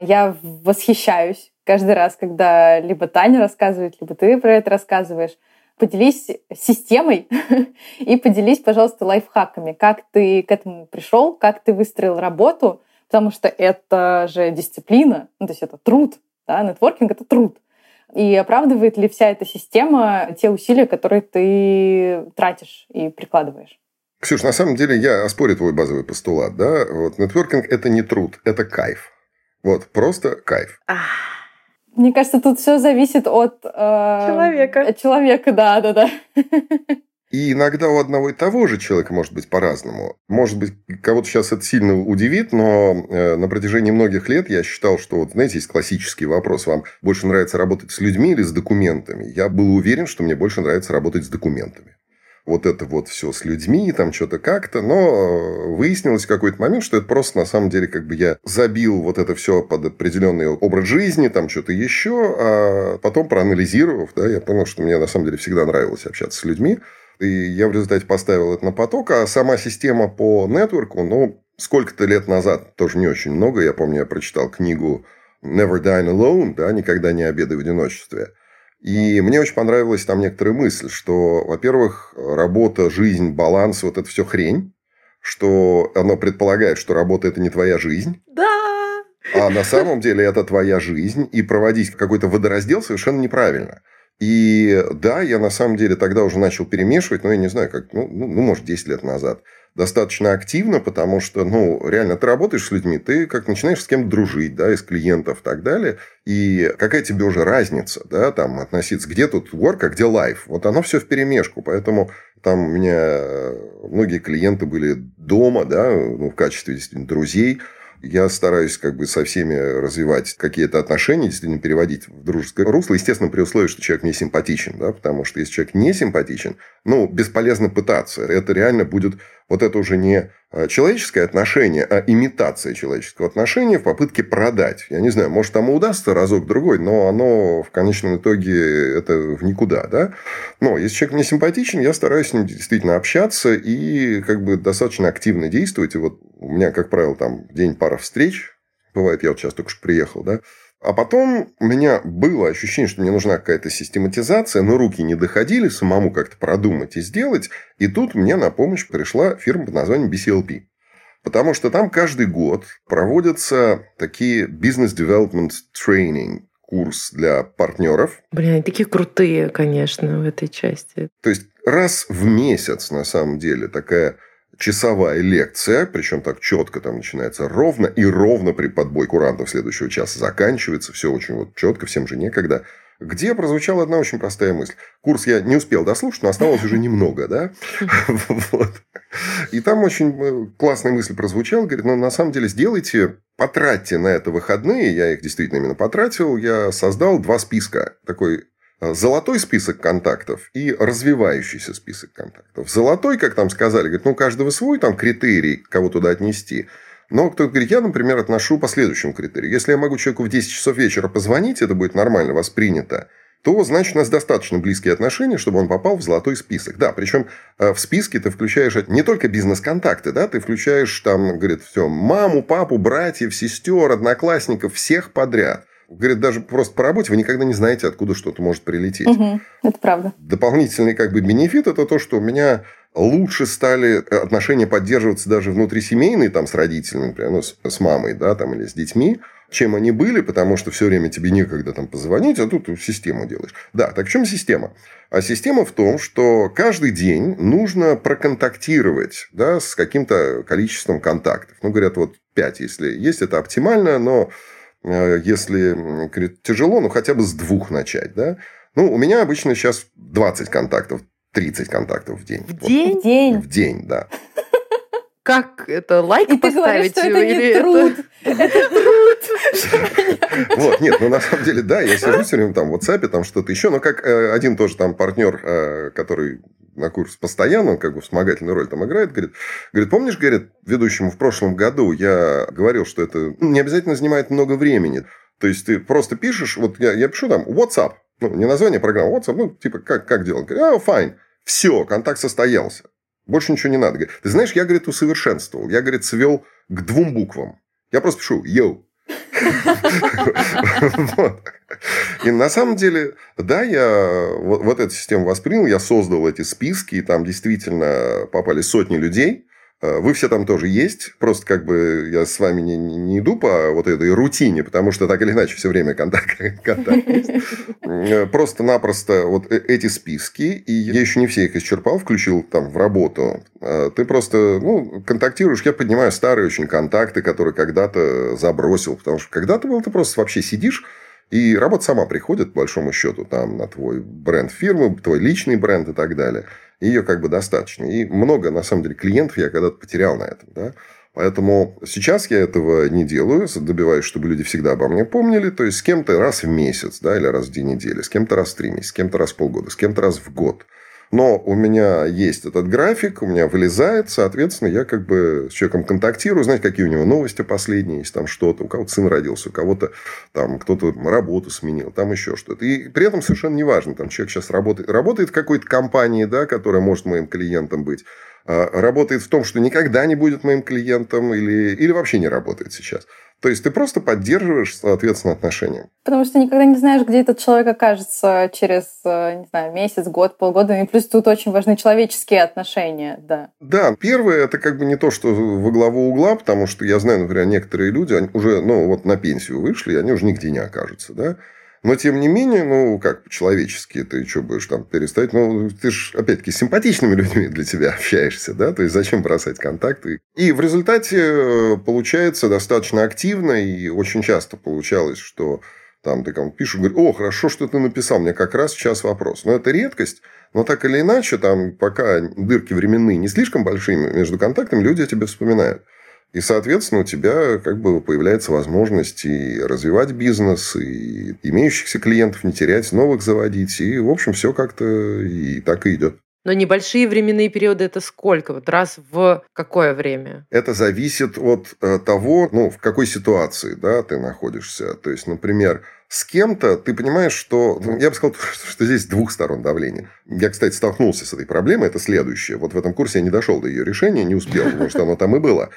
Я восхищаюсь каждый раз, когда либо Таня рассказывает, либо ты про это рассказываешь. Поделись системой и поделись, пожалуйста, лайфхаками, как ты к этому пришел, как ты выстроил работу, потому что это же дисциплина, ну, то есть это труд, да, нетворкинг — это труд. И оправдывает ли вся эта система те усилия, которые ты тратишь и прикладываешь? Ксюш, на самом деле я оспорю твой базовый постулат. Да? Вот, нетворкинг – это не труд, это кайф. Вот, просто кайф. Мне кажется, тут все зависит от... Э, человека. От человека, да, да, да. И иногда у одного и того же человека может быть по-разному. Может быть, кого-то сейчас это сильно удивит, но э, на протяжении многих лет я считал, что, вот, знаете, есть классический вопрос, вам больше нравится работать с людьми или с документами? Я был уверен, что мне больше нравится работать с документами. Вот это вот все с людьми, там что-то как-то, но э, выяснилось в какой-то момент, что это просто на самом деле как бы я забил вот это все под определенный образ жизни, там что-то еще, а потом проанализировав, да, я понял, что мне на самом деле всегда нравилось общаться с людьми, и я в результате поставил это на поток, а сама система по нетворку, ну, сколько-то лет назад, тоже не очень много, я помню, я прочитал книгу Never Dine Alone, да, никогда не обедай в одиночестве. И мне очень понравилась там некоторая мысль, что, во-первых, работа, жизнь, баланс, вот это все хрень, что оно предполагает, что работа это не твоя жизнь. Да! А на самом деле это твоя жизнь, и проводить какой-то водораздел совершенно неправильно. И да, я на самом деле тогда уже начал перемешивать, но я не знаю, как, ну, ну, ну может, 10 лет назад. Достаточно активно, потому что, ну, реально, ты работаешь с людьми, ты как начинаешь с кем-то дружить, да, из клиентов и так далее, и какая тебе уже разница, да, там, относиться, где тут work, а где life, вот оно все в перемешку, поэтому там у меня многие клиенты были дома, да, ну, в качестве действительно друзей, я стараюсь как бы со всеми развивать какие-то отношения, действительно переводить в дружеское русло. Естественно, при условии, что человек мне симпатичен. Да? Потому что если человек не симпатичен, ну, бесполезно пытаться. Это реально будет... Вот это уже не а, человеческое отношение, а имитация человеческого отношения в попытке продать. Я не знаю, может, там и удастся разок-другой, но оно в конечном итоге это в никуда. Да? Но если человек мне симпатичен, я стараюсь с ним действительно общаться и как бы достаточно активно действовать. И вот у меня, как правило, там день пара встреч. Бывает, я вот сейчас только что приехал, да, а потом у меня было ощущение, что мне нужна какая-то систематизация, но руки не доходили самому как-то продумать и сделать. И тут мне на помощь пришла фирма под названием BCLP. Потому что там каждый год проводятся такие business development training, курс для партнеров. Блин, они такие крутые, конечно, в этой части. То есть раз в месяц, на самом деле, такая часовая лекция, причем так четко там начинается ровно, и ровно при подбой курантов следующего часа заканчивается. Все очень вот четко, всем же некогда. Где прозвучала одна очень простая мысль. Курс я не успел дослушать, но оставалось уже немного, да? И там очень э, классная мысль прозвучала. Говорит, ну, на самом деле, сделайте, потратьте на это выходные. Я их действительно именно потратил. Я создал два списка. Такой золотой список контактов и развивающийся список контактов. Золотой, как там сказали, говорит, ну, у каждого свой там критерий, кого туда отнести. Но кто-то говорит, я, например, отношу по следующему критерию. Если я могу человеку в 10 часов вечера позвонить, это будет нормально воспринято, то, значит, у нас достаточно близкие отношения, чтобы он попал в золотой список. Да, причем э, в списке ты включаешь не только бизнес-контакты, да, ты включаешь там, говорит, все, маму, папу, братьев, сестер, одноклассников, всех подряд. Говорит, даже просто по работе вы никогда не знаете, откуда что-то может прилететь. Угу, это правда. Дополнительный как бы бенефит – это то, что у меня лучше стали отношения поддерживаться даже внутрисемейные, там, с родителями, например, ну, с, с мамой, да, там, или с детьми, чем они были, потому что все время тебе некогда там позвонить, а тут систему делаешь. Да, так в чем система? А система в том, что каждый день нужно проконтактировать да, с каким-то количеством контактов. Ну, говорят, вот 5, если есть, это оптимально, но Э, если говорит, тяжело, ну хотя бы с двух начать, да. Ну, у меня обычно сейчас 20 контактов, 30 контактов в день. В день? В день? В день, да. Как это, лайк И поставить? ты говоришь, что это не труд. Это труд. Вот, нет, ну на самом деле, да, я сижу все время там в WhatsApp, там что-то еще, но как э, один тоже там партнер, э, который на курс постоянно, он как бы вспомогательную роль там играет, говорит, говорит, помнишь, говорит, ведущему в прошлом году я говорил, что это не обязательно занимает много времени. То есть, ты просто пишешь, вот я, я пишу там WhatsApp, ну, не название программы, WhatsApp, ну, типа, как, как делать? Говорит, а, fine. Все, контакт состоялся. Больше ничего не надо. Говорит, ты знаешь, я, говорит, усовершенствовал. Я, говорит, свел к двум буквам. Я просто пишу «йоу». И на самом деле, да, я вот, эту систему воспринял, я создал эти списки, и там действительно попали сотни людей. Э, вы все там тоже есть. Просто как бы я с вами не, не, иду по вот этой рутине, потому что так или иначе все время контакт, контакт есть. Э, просто-напросто вот э, эти списки, и я еще не все их исчерпал, включил там в работу. Ты просто ну, контактируешь, я поднимаю старые очень контакты, которые когда-то забросил, потому что когда-то был ты просто вообще сидишь, и работа сама приходит, по большому счету, там, на твой бренд фирмы, твой личный бренд и так далее. Ее как бы достаточно. И много, на самом деле, клиентов я когда-то потерял на этом. Да? Поэтому сейчас я этого не делаю, добиваюсь, чтобы люди всегда обо мне помнили. То есть, с кем-то раз в месяц, да, или раз в две недели, с кем-то раз в три месяца, с кем-то раз в полгода, с кем-то раз в год. Но у меня есть этот график, у меня вылезает, соответственно, я как бы с человеком контактирую, знать, какие у него новости последние, есть там что-то, у кого-то сын родился, у кого-то там кто-то работу сменил, там еще что-то. И при этом совершенно неважно, там человек сейчас работает, работает в какой-то компании, да, которая может моим клиентом быть, а, работает в том, что никогда не будет моим клиентом или, или вообще не работает сейчас. То есть ты просто поддерживаешь, соответственно, отношения. Потому что никогда не знаешь, где этот человек окажется через, э, не знаю, месяц, год, полгода. И плюс тут очень важны человеческие отношения, да. Да, первое, это как бы не то, что во главу угла, потому что я знаю, например, некоторые люди, они уже, ну, вот на пенсию вышли, они уже нигде не окажутся, да. Но, тем не менее, ну, как по-человечески, ты что будешь там перестать? Ну, ты же, опять-таки, с симпатичными людьми для тебя общаешься, да? То есть, зачем бросать контакты? И в результате э, получается достаточно активно, и очень часто получалось, что там ты кому-то пишешь, говоришь, о, хорошо, что ты написал, мне как раз сейчас вопрос. Но это редкость, но так или иначе, там, пока дырки временные не слишком большие между контактами, люди о тебе вспоминают. И, соответственно, у тебя как бы появляется возможность и развивать бизнес, и имеющихся клиентов не терять, новых заводить. И, в общем, все как-то и так и идет. Но небольшие временные периоды это сколько? Вот раз в какое время? Это зависит от э, того, ну, в какой ситуации да, ты находишься. То есть, например, с кем-то ты понимаешь, что... Ну, я бы сказал, что здесь двух сторон давления. Я, кстати, столкнулся с этой проблемой. Это следующее. Вот в этом курсе я не дошел до ее решения, не успел, потому что оно там и было.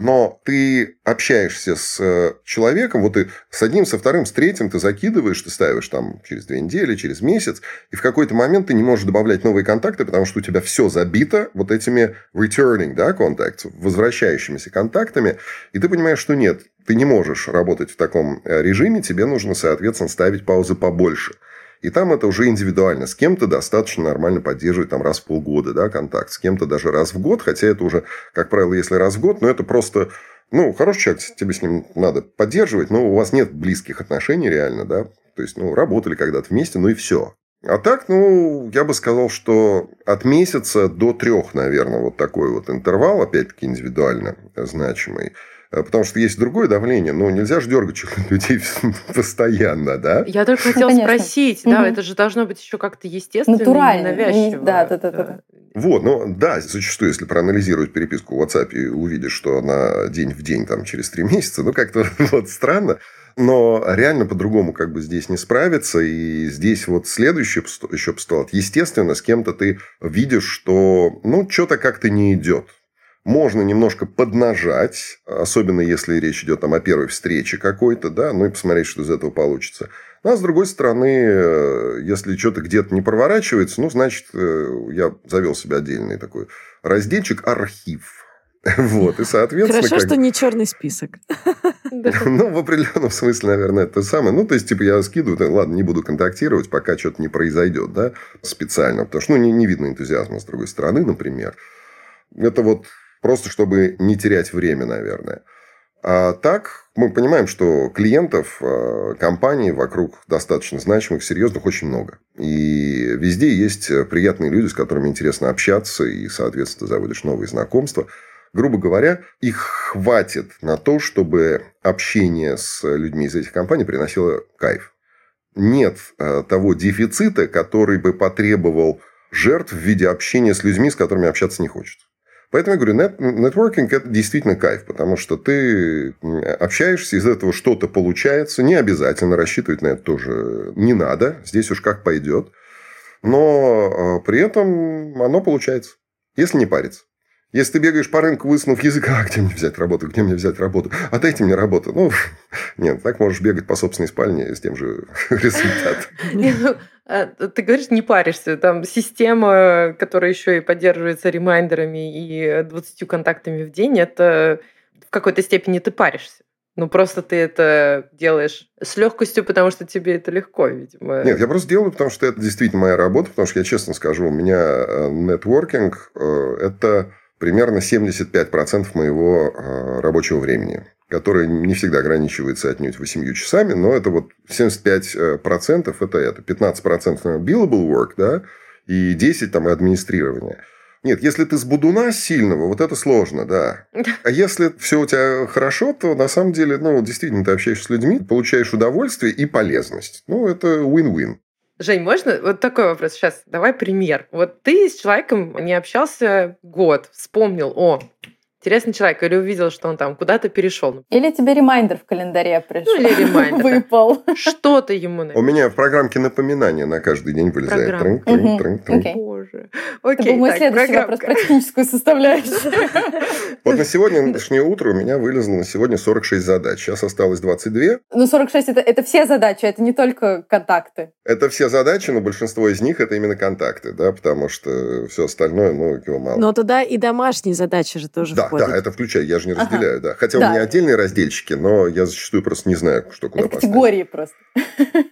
Но ты общаешься с э, человеком, вот ты с одним, со вторым, с третьим ты закидываешь, ты ставишь там через две недели, через месяц, и в какой-то момент ты не можешь добавлять новые контакты, потому что у тебя все забито вот этими returning да, contacts, возвращающимися контактами, и ты понимаешь, что нет, ты не можешь работать в таком э, режиме, тебе нужно, соответственно, ставить паузы побольше. И там это уже индивидуально. С кем-то достаточно нормально поддерживать там раз в полгода да, контакт, с кем-то даже раз в год, хотя это уже, как правило, если раз в год, но это просто ну, хороший человек, тебе с ним надо поддерживать, но у вас нет близких отношений реально, да, то есть, ну, работали когда-то вместе, ну и все. А так, ну, я бы сказал, что от месяца до трех, наверное, вот такой вот интервал, опять-таки индивидуально значимый. Э, потому что есть другое давление, но нельзя же дергать людей постоянно, да? Я только хотела ну, спросить, да, это же должно быть еще как-то естественно, Натурально. навязчиво. Да, да, да, да. Вот, ну да, зачастую, если проанализировать переписку в WhatsApp и увидишь, что она день в день, там, через три месяца, ну, как-то вот странно. Но реально по-другому как бы здесь не справиться. И здесь вот следующий еще постулат. Естественно, с кем-то ты видишь, что ну, что-то как-то не идет. Можно немножко поднажать, особенно если речь идет там, о первой встрече какой-то, да, ну и посмотреть, что из этого получится. Ну, а с другой стороны, э, если что-то где-то не проворачивается, ну, значит, э, я завел себе отдельный такой разделчик архив. Вот, и, соответственно... Хорошо, как... что не черный список. Ну, в определенном смысле, наверное, это самое. Ну, то есть, типа, я скидываю, ладно, не буду контактировать, пока что-то не произойдет, да, специально. Потому что, ну, не, не видно энтузиазма с другой стороны, например. Это вот Просто чтобы не терять время, наверное. А так мы понимаем, что клиентов э, компаний вокруг достаточно значимых, серьезных очень много. И везде есть приятные люди, с которыми интересно общаться, и, соответственно, заводишь новые знакомства. Грубо говоря, их хватит на то, чтобы общение с людьми из этих компаний приносило кайф. Нет э, того дефицита, который бы потребовал жертв в виде общения с людьми, с которыми общаться не хочется. Поэтому я говорю, нет, нетворкинг – это действительно кайф, потому что ты общаешься, из этого что-то получается. Не обязательно рассчитывать на это тоже не надо. Здесь уж как пойдет. Но а, при этом оно получается, если не париться. Если ты бегаешь по рынку, высунув язык, а где мне взять работу, где мне взять работу? А дайте мне работу. Ну, нет, так можешь бегать по собственной спальне с тем же результатом. А, ты говоришь, не паришься. Там система, которая еще и поддерживается ремайндерами и 20 контактами в день, это в какой-то степени ты паришься. Ну, просто ты это делаешь с легкостью, потому что тебе это легко, видимо. Нет, я просто делаю, потому что это действительно моя работа, потому что я честно скажу, у меня э, нетворкинг э, – это примерно 75% моего э, рабочего времени который не всегда ограничивается отнюдь 8 часами, но это вот 75% это это, 15% billable work, да, и 10 там администрирование. Нет, если ты с будуна сильного, вот это сложно, да. А если все у тебя хорошо, то на самом деле, ну, действительно, ты общаешься с людьми, получаешь удовольствие и полезность. Ну, это win-win. Жень, можно вот такой вопрос сейчас? Давай пример. Вот ты с человеком не общался год, вспомнил, о, интересный человек, или увидел, что он там куда-то перешел. Или тебе ремайдер в календаре пришел. Ну, или ремайдер. Выпал. Что ты ему? У меня в программке напоминания на каждый день вылезает. Окей. Боже. Окей, был мой следующий вопрос про техническую составляющую. Вот на сегодняшнее утро у меня вылезло на сегодня 46 задач. Сейчас осталось 22. Ну, 46 это, это все задачи, это не только контакты. Это все задачи, но большинство из них это именно контакты, да, потому что все остальное, ну, его мало. Но туда и домашние задачи же тоже да, входят. да, это включаю, я же не Ага. разделяю, да. Хотя Да. у меня отдельные разделчики, но я зачастую просто не знаю, что куда это поставить. категории просто.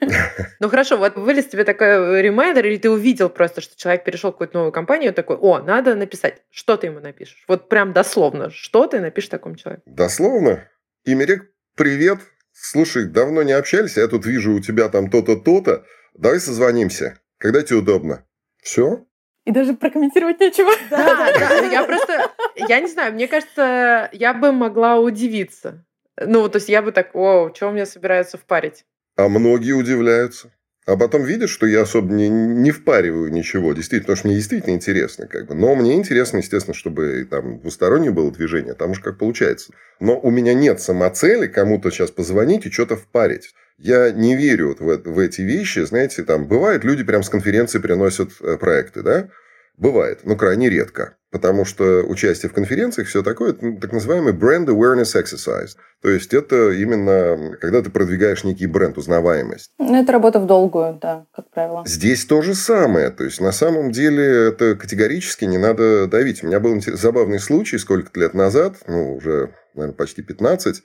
Ну хорошо, вот вылез тебе такой ремайдер, или ты увидел просто, что человек перешел в какую-то новую компанию, такой, о, надо написать. Что ты ему напишешь? Вот прям дословно, что ты напишешь такому человеку? Дословно. Имерек, привет. Слушай, давно не общались, а я тут вижу у тебя там то-то, то-то. Давай созвонимся. Когда тебе удобно? Все? И даже прокомментировать нечего. Да, да, я просто, я не знаю, мне кажется, я бы могла удивиться. Ну, то есть я бы так, о, что меня собираются впарить? А многие удивляются. А потом видят, что я особо не, не впариваю ничего, действительно, потому что мне действительно интересно. Как бы. Но мне интересно, естественно, чтобы там двустороннее было движение, там уж как получается. Но у меня нет самоцели кому-то сейчас позвонить и что-то впарить. Я не верю вот в, в эти вещи. Знаете, там бывает, люди прям с конференции приносят э, проекты, да? Бывает, но крайне редко. Потому что участие в конференциях, все такое, это ну, так называемый brand awareness exercise. То есть, это именно когда ты продвигаешь некий бренд, узнаваемость. Ну, это работа в долгую, да, как правило. Здесь то же самое. То есть, на самом деле, это категорически не надо давить. У меня был забавный случай сколько-то лет назад, ну, уже, наверное, почти 15.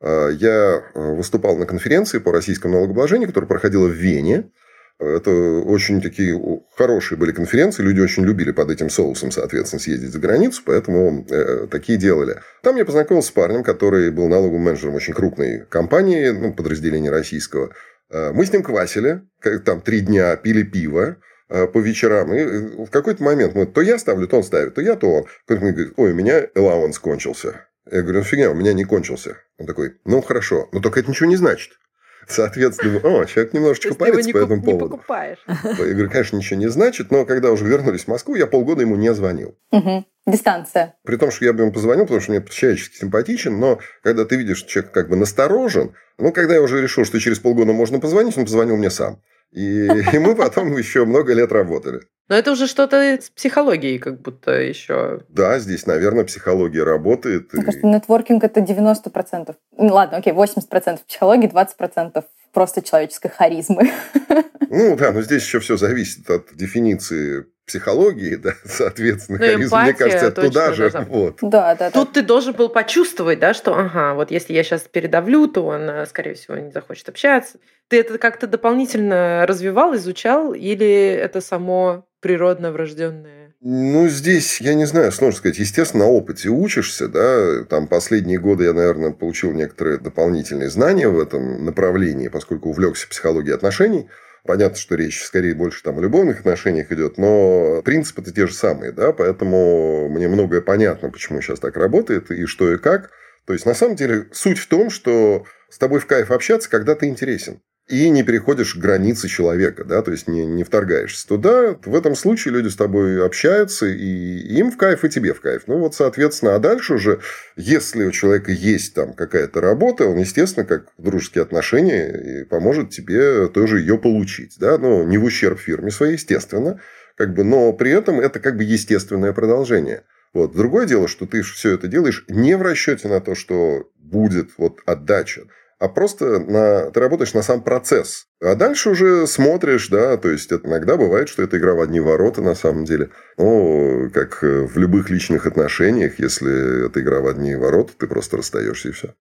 А, Я э, выступал на конференции по российскому налогообложению, которая проходила в Вене. Это очень такие хорошие были конференции. Люди очень любили под этим соусом, соответственно, съездить за границу, поэтому э, такие делали. Там я познакомился с парнем, который был налоговым менеджером очень крупной компании, ну, подразделения российского. Э, Мы с ним квасили, там три дня пили пиво э, по вечерам. И в какой-то момент мы то я ставлю, то он ставит, то я, то он. Кто-то мне говорит, ой, у меня allowance кончился. Я говорю, ну фигня, у меня не кончился. Он такой, ну хорошо, но только это ничего не значит. Соответственно, о, человек немножечко парится по этому не поводу. покупаешь. Я говорю, конечно, ничего не значит, но когда уже вернулись в Москву, я полгода ему не звонил. Дистанция. При том, что я бы ему позвонил, потому что мне человечески симпатичен, но когда ты видишь, что человек как бы насторожен, ну, когда я уже решил, что через полгода можно позвонить, он позвонил мне сам. И, и мы потом еще много лет работали. Но это уже что-то с психологией как будто еще. Да, здесь, наверное, психология работает. Мне и- кажется, нетворкинг это 90%. Ну, ладно, окей, 80% психологии, 20% просто человеческой харизмы. Ну да, но здесь еще все зависит от дефиниции психологии, да, соответственно, Ну, харизма, мне кажется, туда же. должна быть. Вот. Да, да, да. Тут ты должен был почувствовать, да, что, ага, вот если я сейчас передавлю, то он, скорее всего, не захочет общаться. Ты это как-то дополнительно развивал, изучал, или это само природно врожденное? Ну, здесь, я не знаю, сложно сказать. Естественно, на опыте учишься, да. Там последние годы я, наверное, получил некоторые дополнительные знания в этом направлении, поскольку увлекся психологией отношений. Понятно, что речь скорее больше там о любовных отношениях идет, но принципы-то те же самые, да, поэтому мне многое понятно, почему сейчас так работает и что и как. То есть, на самом деле, суть в том, что с тобой в кайф общаться, когда ты интересен. И не переходишь границы человека, да, то есть не, не вторгаешься туда. В этом случае люди с тобой общаются, и им в кайф, и тебе в кайф. Ну, вот, соответственно, а дальше уже, если у человека есть там какая-то работа, он, естественно, как дружеские отношения, и поможет тебе тоже ее получить, да, ну, не в ущерб фирме своей, естественно, как бы, но при этом это как бы естественное продолжение. Вот. Другое дело, что ты все это делаешь не в расчете на то, что будет вот отдача, а просто на, ты работаешь на сам процесс. А дальше уже смотришь, да, то есть это иногда бывает, что это игра в одни ворота на самом деле. Ну, как в любых личных отношениях, если это игра в одни ворота, ты просто расстаешься и все.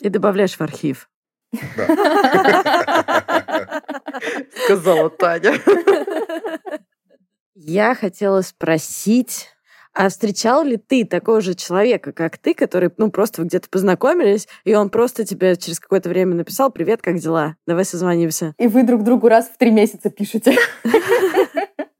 И добавляешь в архив. Сказала Таня. Я хотела спросить, а встречал ли ты такого же человека, как ты, который, ну, просто вы где-то познакомились, и он просто тебе через какое-то время написал «Привет, как дела? Давай созвонимся». И вы друг другу раз в три месяца пишете.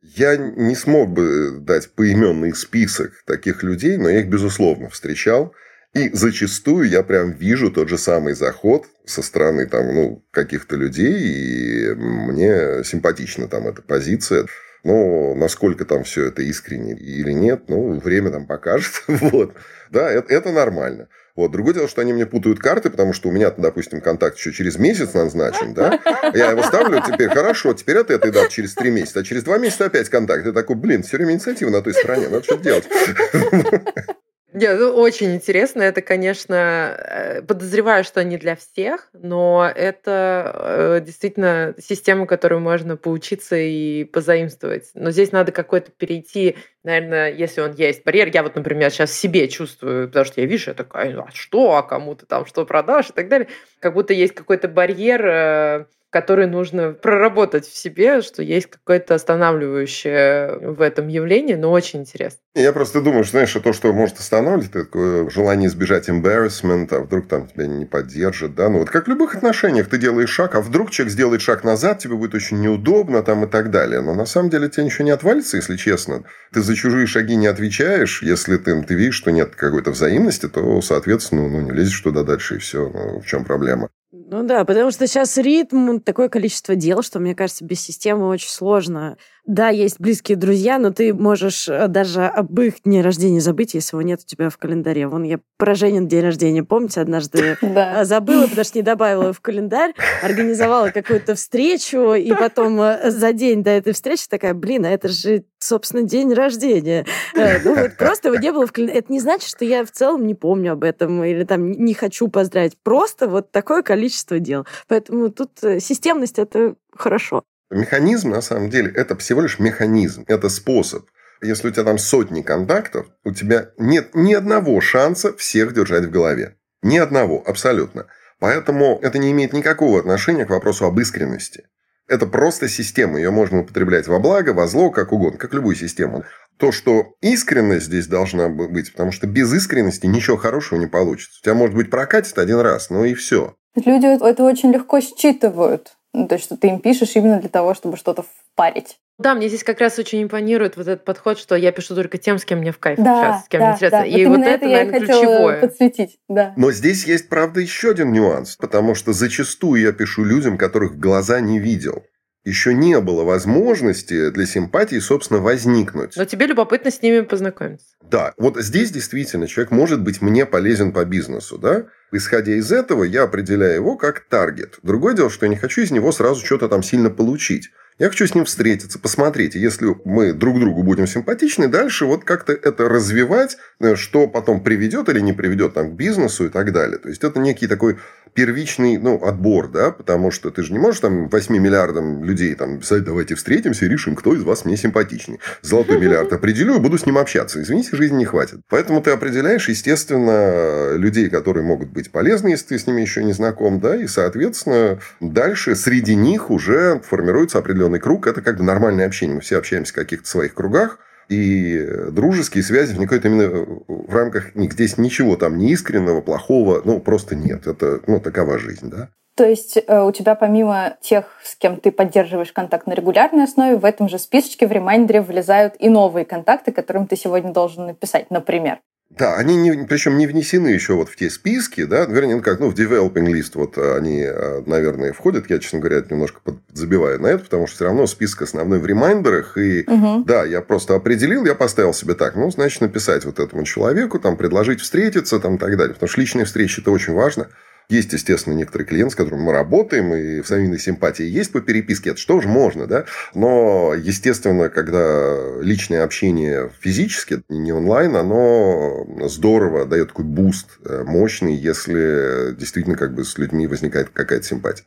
Я не смог бы дать поименный список таких людей, но я их, безусловно, встречал. И зачастую я прям вижу тот же самый заход со стороны там, ну, каких-то людей, и мне симпатична там эта позиция. Но насколько там все это искренне или нет, ну, время там покажет. вот. Да, это, это нормально. Вот. Другое дело, что они мне путают карты, потому что у меня, допустим, контакт еще через месяц назначен, да? Я его ставлю, теперь хорошо, теперь от этой даты через три месяца, а через два месяца опять контакт. Я такой, блин, все время инициатива на той стороне, надо что-то делать. Нет, ну, очень интересно. Это, конечно, э, подозреваю, что не для всех, но это э, действительно система, которую можно поучиться и позаимствовать. Но здесь надо какой-то перейти, наверное, если он есть барьер. Я вот, например, сейчас себе чувствую, потому что я вижу, я такая, а что, а кому ты там что продашь и так далее. Как будто есть какой-то барьер э, который нужно проработать в себе, что есть какое-то останавливающее в этом явлении, но очень интересно. Я просто думаю, что, знаешь, то, что может останавливать, это такое желание избежать embarrassment, а вдруг там тебя не поддержат, да, ну вот как в любых отношениях, ты делаешь шаг, а вдруг человек сделает шаг назад, тебе будет очень неудобно там и так далее. Но на самом деле тебе ничего не отвалится, если честно. Ты за чужие шаги не отвечаешь, если ты, ты видишь, что нет какой-то взаимности, то, соответственно, ну, не лезешь туда дальше и все. Ну, в чем проблема? Ну да, потому что сейчас ритм, такое количество дел, что, мне кажется, без системы очень сложно да, есть близкие друзья, но ты можешь э, даже об их дне рождения забыть, если его нет у тебя в календаре. Вон я про Женин день рождения, помните, однажды э, забыла, потому что не добавила в календарь, организовала какую-то встречу, и потом э, за день до этой встречи такая, блин, а это же, собственно, день рождения. Ну вот просто его не было в календаре. Это не значит, что я в целом не помню об этом или там не хочу поздравить. Просто вот такое количество дел. Поэтому тут системность — это хорошо. Механизм, на самом деле, это всего лишь механизм, это способ. Если у тебя там сотни контактов, у тебя нет ни одного шанса всех держать в голове. Ни одного, абсолютно. Поэтому это не имеет никакого отношения к вопросу об искренности. Это просто система. Ее можно употреблять во благо, во зло, как угодно, как любую систему. То, что искренность здесь должна быть, потому что без искренности ничего хорошего не получится. У тебя, может быть, прокатит один раз, но и все. Люди это очень легко считывают. Ну, то есть, что ты им пишешь именно для того, чтобы что-то впарить. Да, мне здесь как раз очень импонирует вот этот подход, что я пишу только тем, с кем мне в кайф да, сейчас, с кем да, мне интересно. Да. И вот, вот это, я наверное, хотела ключевое. подсветить, да. Но здесь есть, правда, еще один нюанс, потому что зачастую я пишу людям, которых в глаза не видел еще не было возможности для симпатии, собственно, возникнуть. Но тебе любопытно с ними познакомиться. Да, вот здесь действительно человек может быть мне полезен по бизнесу, да? Исходя из этого, я определяю его как таргет. Другое дело, что я не хочу из него сразу что-то там сильно получить. Я хочу с ним встретиться, посмотреть. Если мы друг другу будем симпатичны, дальше вот как-то это развивать, э, что потом приведет или не приведет там, к бизнесу и так далее. То есть, это некий такой первичный ну, отбор, да, потому что ты же не можешь там 8 миллиардам людей там писать, давайте встретимся и решим, кто из вас мне симпатичнее. Золотой миллиард определю и буду с ним общаться. Извините, жизни не хватит. Поэтому ты определяешь, естественно, людей, которые могут быть полезны, если ты с ними еще не знаком, да, и, соответственно, дальше среди них уже формируется определенный круг. Это как бы нормальное общение. Мы все общаемся в каких-то своих кругах, и дружеские связи возникают именно в рамках них. Здесь ничего там неискреннего, плохого, ну, просто нет. Это, ну, такова жизнь, да. То есть э, у тебя помимо тех, с кем ты поддерживаешь контакт на регулярной основе, в этом же списочке в ремайндере влезают и новые контакты, которым ты сегодня должен написать, например. Да, они не, причем не внесены еще вот в те списки, да, вернее, ну как, ну, в developing list вот они, э, наверное, входят. Я, честно говоря, немножко забиваю на это, потому что все равно список основной в ремайндерах. И угу. да, я просто определил, я поставил себе так, ну, значит, написать вот этому человеку, там, предложить встретиться, там, и так далее. Потому что личные встречи – это очень важно. Есть, естественно, некоторые клиенты, с которыми мы работаем, и взаимной симпатии есть по переписке, это что же можно, да? Но, естественно, когда личное общение физически, не онлайн, оно здорово дает такой boost э, мощный, если действительно как бы с людьми возникает какая-то симпатия.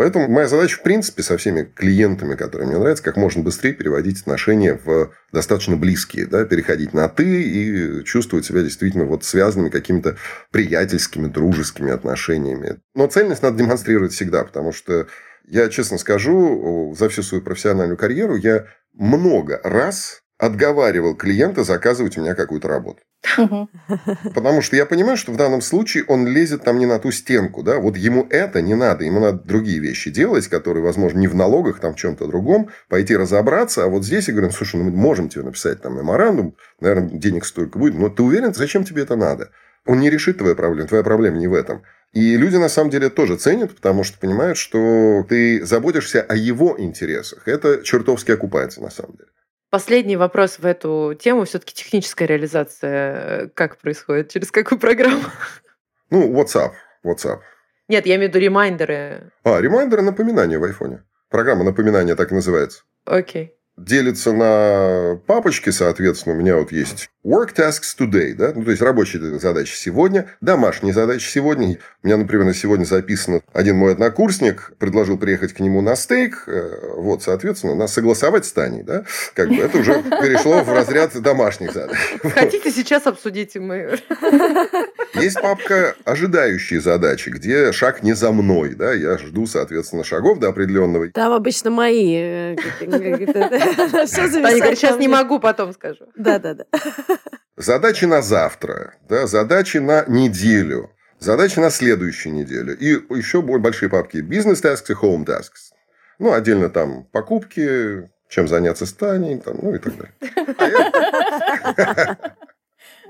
Поэтому моя задача, в принципе, со всеми клиентами, которые мне нравятся, как можно быстрее переводить отношения в достаточно близкие, да, переходить на «ты» и чувствовать себя действительно вот связанными какими-то приятельскими, дружескими отношениями. Но цельность надо демонстрировать всегда, потому что я честно скажу, за всю свою профессиональную карьеру я много раз отговаривал клиента заказывать у меня какую-то работу. Потому что я понимаю, что в данном случае он лезет там не на ту стенку, да, вот ему это не надо, ему надо другие вещи делать, которые, возможно, не в налогах, там в чем-то другом, пойти разобраться, а вот здесь я говорю, слушай, ну мы можем тебе написать там меморандум, наверное, денег столько будет, но ты уверен, зачем тебе это надо? Он не решит твою проблему. Твоя проблема не в этом. И люди на самом деле тоже ценят, потому что понимают, что ты заботишься о его интересах. Это чертовски окупается на самом деле. Последний вопрос в эту тему. Все-таки техническая реализация э, как происходит? Через какую программу? Ну, WhatsApp. WhatsApp. Нет, я имею в виду ремайдеры. А, ремайдеры напоминания в айфоне. Программа напоминания так и называется. Окей делится на папочки, соответственно, у меня вот есть work tasks today, да, ну, то есть рабочие задачи сегодня, домашние задачи сегодня. У меня, например, на сегодня записано один мой однокурсник предложил приехать к нему на стейк, э, вот, соответственно, нас согласовать с Таней, да, как бы это уже перешло в разряд домашних задач. Хотите, сейчас обсудите мы. Есть папка «Ожидающие задачи», где шаг не за мной, да, я жду, соответственно, шагов до определенного. Там обычно мои э, Все зависает. сейчас не могу, потом скажу. Да-да-да. Задачи на завтра, да, задачи на неделю, задачи на следующую неделю. И еще большие папки бизнес-tasks и home tasks. Ну, отдельно там покупки, чем заняться с Таней, там, ну и так далее.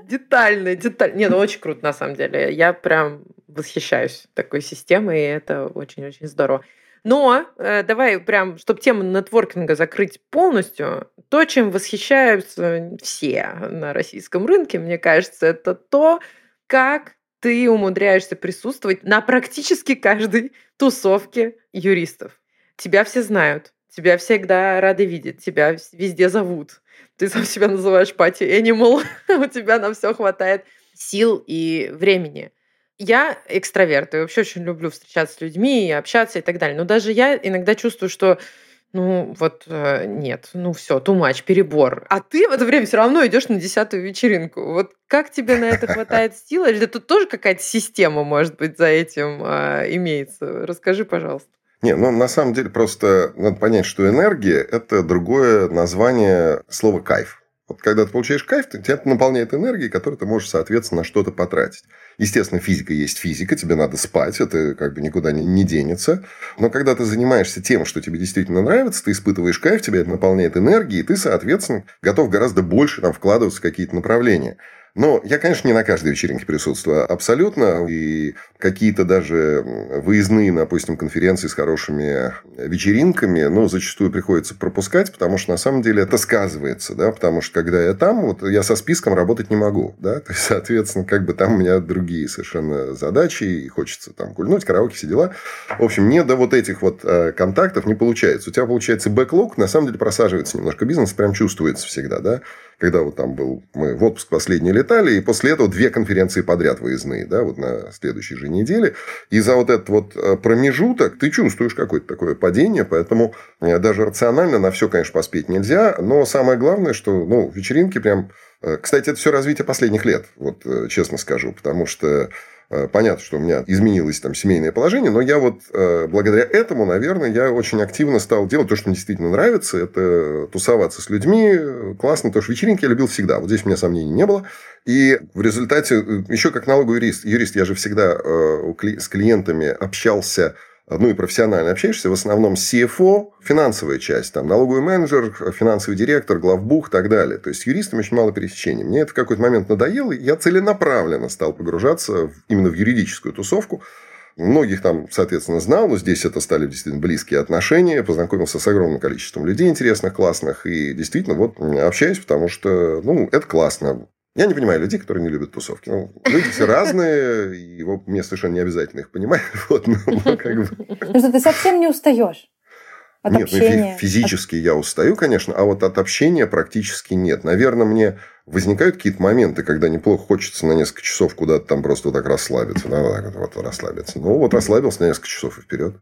Детально, детально. Не, ну очень круто на самом деле. Я прям восхищаюсь такой системой, и это очень-очень здорово. Но э, давай прям, чтобы тему нетворкинга закрыть полностью, то, чем восхищаются все на российском рынке, мне кажется, это то, как ты умудряешься присутствовать на практически каждой тусовке юристов. Тебя все знают, тебя всегда рады видеть, тебя везде зовут. Ты сам себя называешь пати animal, у тебя на все хватает сил и времени я экстраверт, и вообще очень люблю встречаться с людьми, и общаться и так далее. Но даже я иногда чувствую, что ну вот э, нет, ну все, тумач, перебор. А ты в это время все равно идешь на десятую вечеринку. Вот как тебе на это хватает сил? Или тут тоже какая-то система, может быть, за этим э, имеется? Расскажи, пожалуйста. Не, ну на самом деле просто надо понять, что энергия – это другое название слова «кайф». Вот когда ты получаешь кайф, тебя это наполняет энергией, которую ты можешь, соответственно, на что-то потратить. Естественно, физика есть физика, тебе надо спать, это как бы никуда не, не денется. Но когда ты занимаешься тем, что тебе действительно нравится, ты испытываешь кайф, тебя это наполняет энергией, и ты, соответственно, готов гораздо больше там, вкладываться в какие-то направления. Но я, конечно, не на каждой вечеринке присутствую абсолютно. И какие-то даже выездные, допустим, конференции с хорошими вечеринками, ну, зачастую приходится пропускать, потому что на самом деле это сказывается, да, потому что когда я там, вот я со списком работать не могу, да, то есть, соответственно, как бы там у меня другие совершенно задачи, и хочется там гульнуть, караоке, все дела. В общем, не до вот этих вот э, контактов не получается. У тебя получается бэклог, на самом деле просаживается немножко бизнес, прям чувствуется всегда, да когда вот там был, мы в отпуск последний летали, и после этого две конференции подряд выездные, да, вот на следующей же неделе. И за вот этот вот э, промежуток ты чувствуешь какое-то такое падение, поэтому э, даже рационально на все, конечно, поспеть нельзя, но самое главное, что, ну, вечеринки прям... Э, кстати, это все развитие последних лет, вот честно скажу, потому что понятно, что у меня изменилось там семейное положение, но я вот э, благодаря этому, наверное, я очень активно стал делать то, что мне действительно нравится. Это тусоваться с людьми. Классно, потому что вечеринки я любил всегда. Вот здесь у меня сомнений не было. И в результате, э, еще как налоговый юрист, юрист я же всегда с клиентами общался ну и профессионально общаешься, в основном CFO, финансовая часть, там, налоговый менеджер, финансовый директор, главбух и так далее. То есть, с юристами очень мало пересечений. Мне это в какой-то момент надоело, и я целенаправленно стал погружаться именно в юридическую тусовку. Многих там, соответственно, знал, но здесь это стали действительно близкие отношения. Познакомился с огромным количеством людей интересных, классных. И действительно вот общаюсь, потому что, ну, это классно. Я не понимаю людей, которые не любят тусовки. Ну, люди все разные, и вот, мне совершенно не обязательно их понимать. Вот, но, но как бы... Ну, что ты совсем не устаешь от нет, общения. Ну, физически от... я устаю, конечно, а вот от общения практически нет. Наверное, мне возникают какие-то моменты, когда неплохо хочется на несколько часов куда-то там просто вот так расслабиться. Да, вот, вот, вот расслабиться. Ну, вот расслабился на несколько часов и вперед.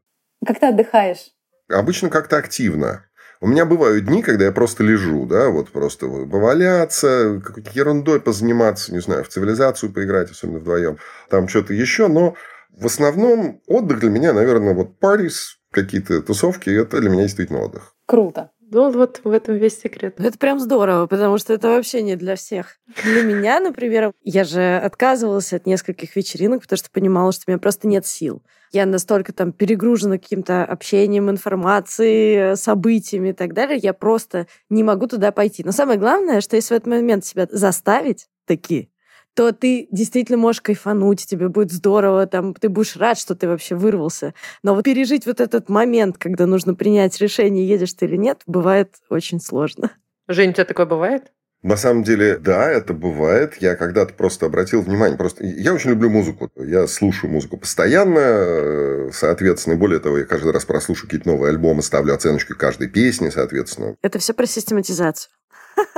Как ты отдыхаешь? Обычно как-то активно. У меня бывают дни, когда я просто лежу, да, вот просто поваляться, какой-то ерундой позаниматься, не знаю, в цивилизацию поиграть, особенно вдвоем, там что-то еще, но в основном отдых для меня, наверное, вот парис, какие-то тусовки, это для меня действительно отдых. Круто. Ну, вот в этом весь секрет. Это прям здорово, потому что это вообще не для всех. Для меня, например, я же отказывалась от нескольких вечеринок, потому что понимала, что у меня просто нет сил. Я настолько там перегружена каким-то общением, информацией, событиями и так далее, я просто не могу туда пойти. Но самое главное, что если в этот момент себя заставить таки, то ты действительно можешь кайфануть, тебе будет здорово, там, ты будешь рад, что ты вообще вырвался. Но вот пережить вот этот момент, когда нужно принять решение, едешь ты или нет, бывает очень сложно. Жень, у тебя такое бывает? На самом деле, да, это бывает. Я когда-то просто обратил внимание. Просто я очень люблю музыку. Я слушаю музыку постоянно. Э, соответственно, более того, я каждый раз прослушаю какие-то новые альбомы, ставлю оценочки каждой песне, соответственно. Это все про систематизацию.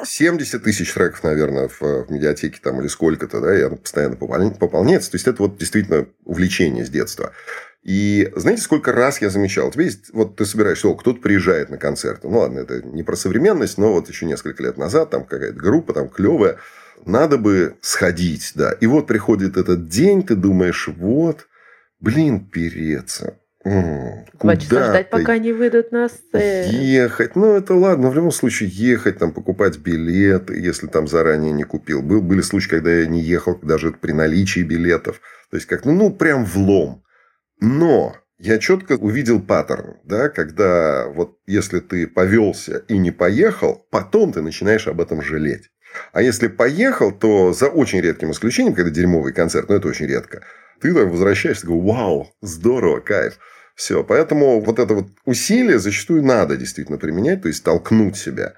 70 тысяч треков, наверное, в, в медиатеке там или сколько-то, да, и оно постоянно пополняется. То есть, это вот действительно увлечение с детства. И знаете, сколько раз я замечал? У тебя есть, вот ты собираешься, о, кто-то приезжает на концерт. Ну, ладно, это не про современность, но вот еще несколько лет назад там какая-то группа там клевая. Надо бы сходить, да. И вот приходит этот день, ты думаешь, вот, блин, переться. Два часа ждать, пока не выйдут на сцену. Ехать. Ну, это ладно. В любом случае, ехать, там, покупать билеты, если там заранее не купил. Был, были случаи, когда я не ехал даже при наличии билетов. То есть, как, ну, ну прям влом. Но я четко увидел паттерн, да, когда вот если ты повелся и не поехал, потом ты начинаешь об этом жалеть. А если поехал, то за очень редким исключением, когда дерьмовый концерт, но это очень редко, ты там возвращаешься, говоришь, вау, здорово, кайф. Все, поэтому вот это вот усилие зачастую надо действительно применять, то есть толкнуть себя.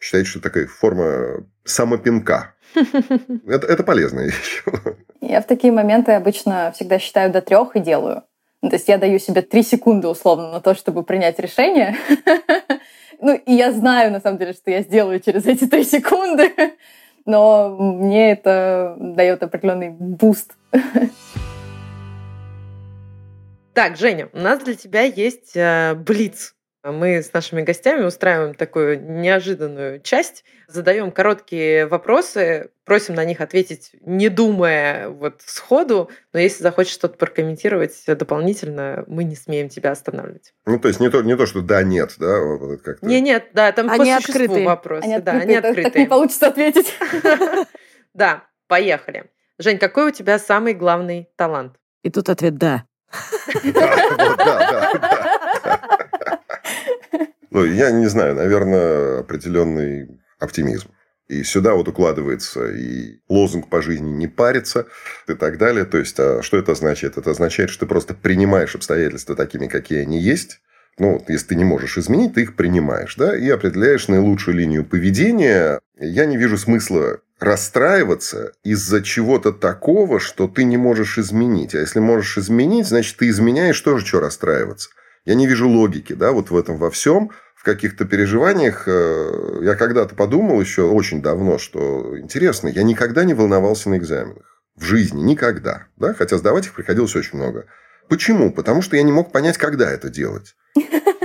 Считайте, что такая форма самопинка. Это, это полезная вещь. Я в такие моменты обычно всегда считаю до трех и делаю. То есть я даю себе три секунды условно на то, чтобы принять решение. Ну, и я знаю, на самом деле, что я сделаю через эти три секунды, но мне это дает определенный boost. Так, Женя, у нас для тебя есть э, блиц. Мы с нашими гостями устраиваем такую неожиданную часть, задаем короткие вопросы, просим на них ответить, не думая вот сходу, но если захочешь что-то прокомментировать дополнительно, мы не смеем тебя останавливать. Ну, то есть не то, не то что да-нет, да? Вот как-то... Не, нет, да, там они по открытые. вопросы. Они да, открытые, они открытые. Так не получится ответить. Да, поехали. Жень, какой у тебя самый главный талант? И тут ответ «да». Ну, я не знаю, наверное, определенный оптимизм. И сюда вот укладывается и лозунг по жизни не париться и так далее. То есть, а что это означает? Это означает, что ты просто принимаешь обстоятельства такими, какие они есть. Ну, если ты не можешь изменить, ты их принимаешь, да, и определяешь наилучшую линию поведения. Я не вижу смысла расстраиваться из-за чего-то такого, что ты не можешь изменить. А если можешь изменить, значит, ты изменяешь тоже, что расстраиваться. Я не вижу логики, да, вот в этом во всем. В каких-то переживаниях э, я когда-то подумал еще очень давно, что интересно, я никогда не волновался на экзаменах. В жизни никогда. Да? Хотя сдавать их приходилось очень много. Почему? Потому что я не мог понять, когда это делать.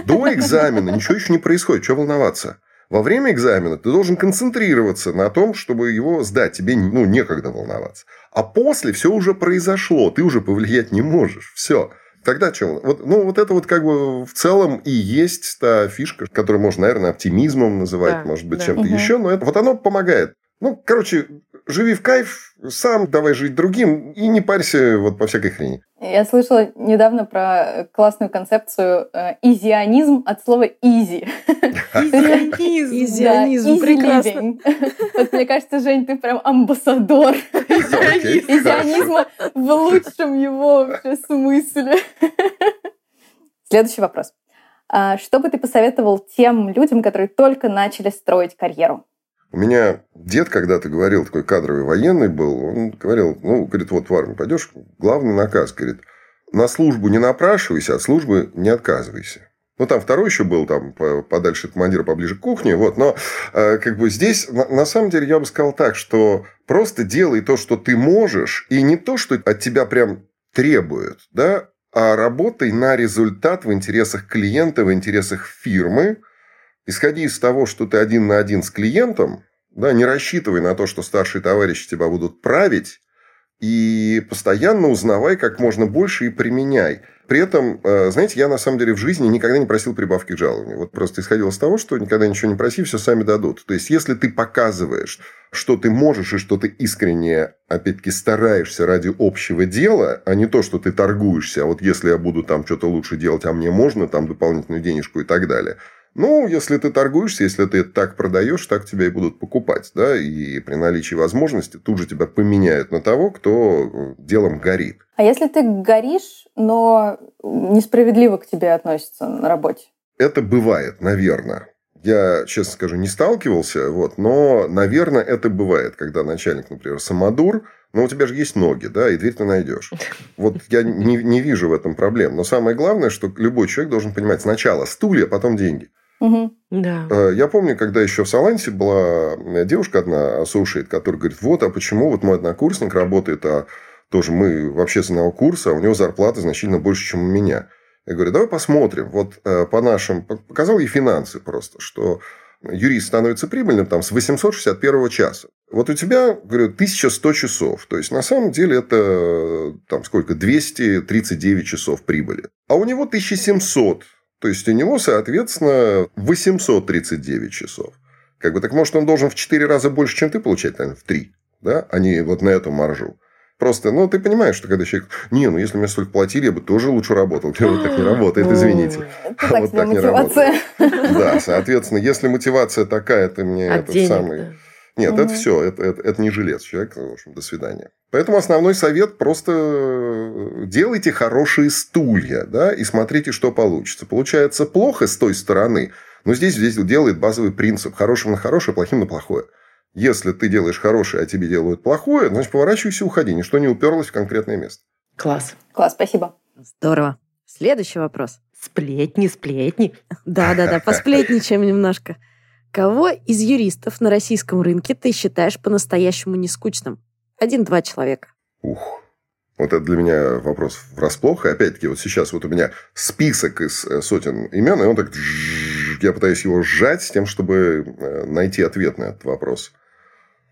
До экзамена ничего еще не происходит. Чего волноваться? Во время экзамена ты должен концентрироваться на том, чтобы его сдать. Тебе ну, некогда волноваться. А после все уже произошло. Ты уже повлиять не можешь. Все. Тогда что? Вот, ну, вот это вот как бы в целом и есть та фишка, которую можно, наверное, оптимизмом называть, да, может быть, да. чем-то угу. еще, но это, вот оно помогает. Ну, короче, живи в кайф, сам давай жить другим и не парься вот по всякой хрени. Я слышала недавно про классную концепцию э, изионизм от слова easy. Изионизм. Изионизм, прекрасно. Вот мне кажется, Жень, ты прям амбассадор изионизма в лучшем его смысле. Следующий вопрос. А что бы ты посоветовал тем людям, которые только начали строить карьеру? У меня дед когда-то говорил, такой кадровый военный был, он говорил, ну, говорит, вот в армию пойдешь, главный наказ, говорит, на службу не напрашивайся, от службы не отказывайся. Ну, там второй еще был, там, подальше от командира, поближе к кухне, вот, но э, как бы здесь, на, на самом деле, я бы сказал так, что просто делай то, что ты можешь, и не то, что от тебя прям требуют, да, а работай на результат в интересах клиента, в интересах фирмы, исходи из того, что ты один на один с клиентом, да, не рассчитывай на то, что старшие товарищи тебя будут править, и постоянно узнавай как можно больше и применяй. При этом, э, знаете, я на самом деле в жизни никогда не просил прибавки к жалованию. Вот просто исходил из того, что никогда ничего не проси, все сами дадут. То есть, если ты показываешь, что ты можешь и что ты искренне, опять-таки, стараешься ради общего дела, а не то, что ты торгуешься, а вот если я буду там что-то лучше делать, а мне можно там дополнительную денежку и так далее – Ну, если ты торгуешься, если ты так продаешь, так тебя и будут покупать, да, и при наличии возможности тут же тебя поменяют на того, кто э, делом горит. А если ты горишь, но несправедливо к тебе относятся на работе? Это бывает, наверное. Я, честно скажу, не сталкивался, вот, но, наверное, это бывает, когда начальник, например, самодур, но у тебя же есть ноги, да, и дверь ты найдешь. Вот я не, не вижу в этом проблем. Но самое главное, что любой человек должен понимать сначала стулья, потом деньги. Угу. Да. Э, я помню, когда еще в Салансе была девушка одна, associate, которая говорит, вот, а почему вот мой однокурсник работает, а тоже мы вообще с одного курса, а у него зарплата значительно больше, чем у меня. Я говорю, давай посмотрим. Вот э, по нашим... Показал ей финансы просто, что юрист становится прибыльным там с 861 часа. Вот у тебя, говорю, 1100 часов. То есть, на самом деле, это там сколько? 239 часов прибыли. А у него 1700. То есть, у него, соответственно, 839 часов. Как бы так, может, он должен в 4 раза больше, чем ты получать, наверное, в 3, да, а не вот на эту маржу. Просто, ну, ты понимаешь, что когда человек... Не, ну, если мне столько платили, я бы тоже лучше работал. Вот так не работает, извините. Вот так не мотивация. Да, соответственно, если мотивация такая, ты мне От этот самый... Нет, это Мгм. все, это, это, это не жилец человека, в общем, до свидания. Поэтому основной совет просто э, делайте хорошие стулья, да, и смотрите, что получится. Получается плохо с той стороны, но здесь, здесь делает базовый принцип. Хорошим на хорошее, плохим на плохое. Если ты делаешь хорошее, а тебе делают плохое, значит, поворачивайся и уходи. Ничто не уперлось в конкретное место. Класс. Класс, спасибо. Здорово. Следующий вопрос. Сплетни, сплетни. Да-да-да, посплетничаем немножко. Кого из юристов на российском рынке ты считаешь по-настоящему нескучным? Один-два человека. Ух. Вот это для меня вопрос врасплох. И опять-таки, вот сейчас вот у меня список из э, сотен имен, и он так... Я пытаюсь его сжать с тем, чтобы э, найти ответ на этот вопрос.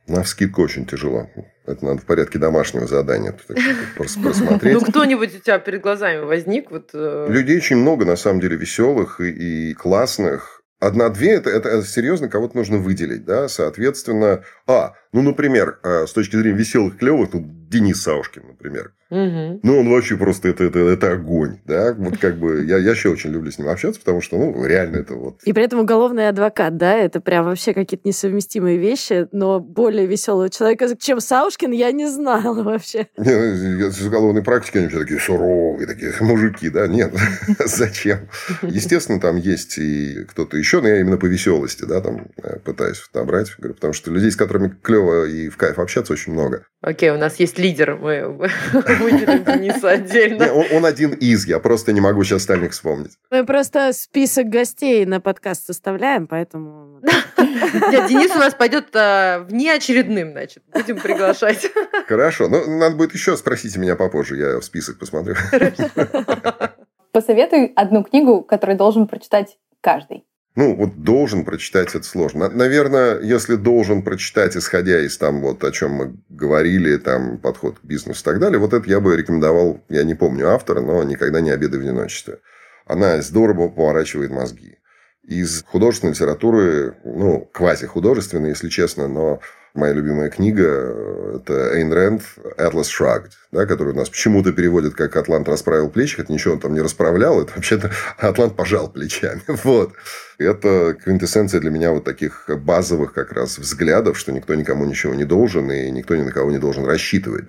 На вскидку очень тяжело. Это надо в порядке домашнего задания. Так просмотреть. Ну, кто-нибудь у тебя перед глазами возник? Вот, э, Людей очень много, на самом деле, веселых и, и классных. Одна-две это, это, серьезно кого-то нужно выделить, да, соответственно. А, ну, например, э, с точки зрения веселых, клевых, ну, Денис Саушкин, например. мгм. Ну, он вообще просто это, это, это огонь, да. Вот как бы я, я еще очень люблю с ним общаться, потому что, ну, реально это вот. И при этом уголовный адвокат, да, это прям вообще какие-то несовместимые вещи, но более веселого человека, чем Саушкин, я не знала вообще. Не, ну, Из уголовной практики они все такие суровые, такие мужики, да. Нет, зачем? Естественно, там есть и кто-то еще, но я именно по веселости, да, там э, пытаюсь набрать. Потому что людей, с которыми клево и в кайф общаться, очень много. Окей, у нас есть лидер. Мы выделим Дениса Не, отдельно. он, он один из, я просто не могу сейчас остальных вспомнить. Мы просто список гостей на подкаст составляем, поэтому... Денис у нас пойдет а, внеочередным, значит. Будем приглашать. Хорошо, ну, надо будет еще спросите меня попозже, я в список посмотрю. Посоветуй одну книгу, которую должен прочитать каждый. Ну, вот должен прочитать это сложно. На- Наверное, если должен прочитать, исходя из там вот о чем мы говорили, там подход к бизнесу и так далее, вот это я бы рекомендовал, я не помню автора, но никогда не обедай в одиночестве. Она здорово поворачивает мозги. Из художественной литературы, ну, квази-художественной, если честно, но моя любимая книга э, – это Эйн Рэнд «Atlas Shrugged», да, которую у нас почему-то переводят как «Атлант расправил плечи», хотя ничего он там не расправлял, это вообще-то «Атлант пожал плечами». Вот. Это квинтэссенция для меня вот таких базовых как раз взглядов, что никто никому ничего не должен, и никто ни на кого не должен рассчитывать.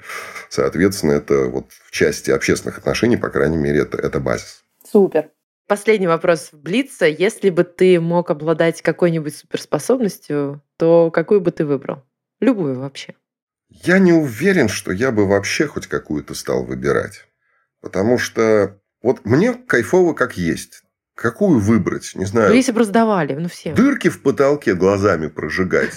Соответственно, это вот в части общественных отношений, по крайней мере, это, это базис. Супер. Последний вопрос в Блица. Если бы ты мог обладать какой-нибудь суперспособностью, то какую бы ты выбрал? Любую вообще. Я не уверен, что я бы вообще хоть какую-то стал выбирать. Потому что вот мне кайфово как есть. Какую выбрать? Не Ну, знаю. если бы раздавали, ну все. Дырки в потолке глазами прожигать.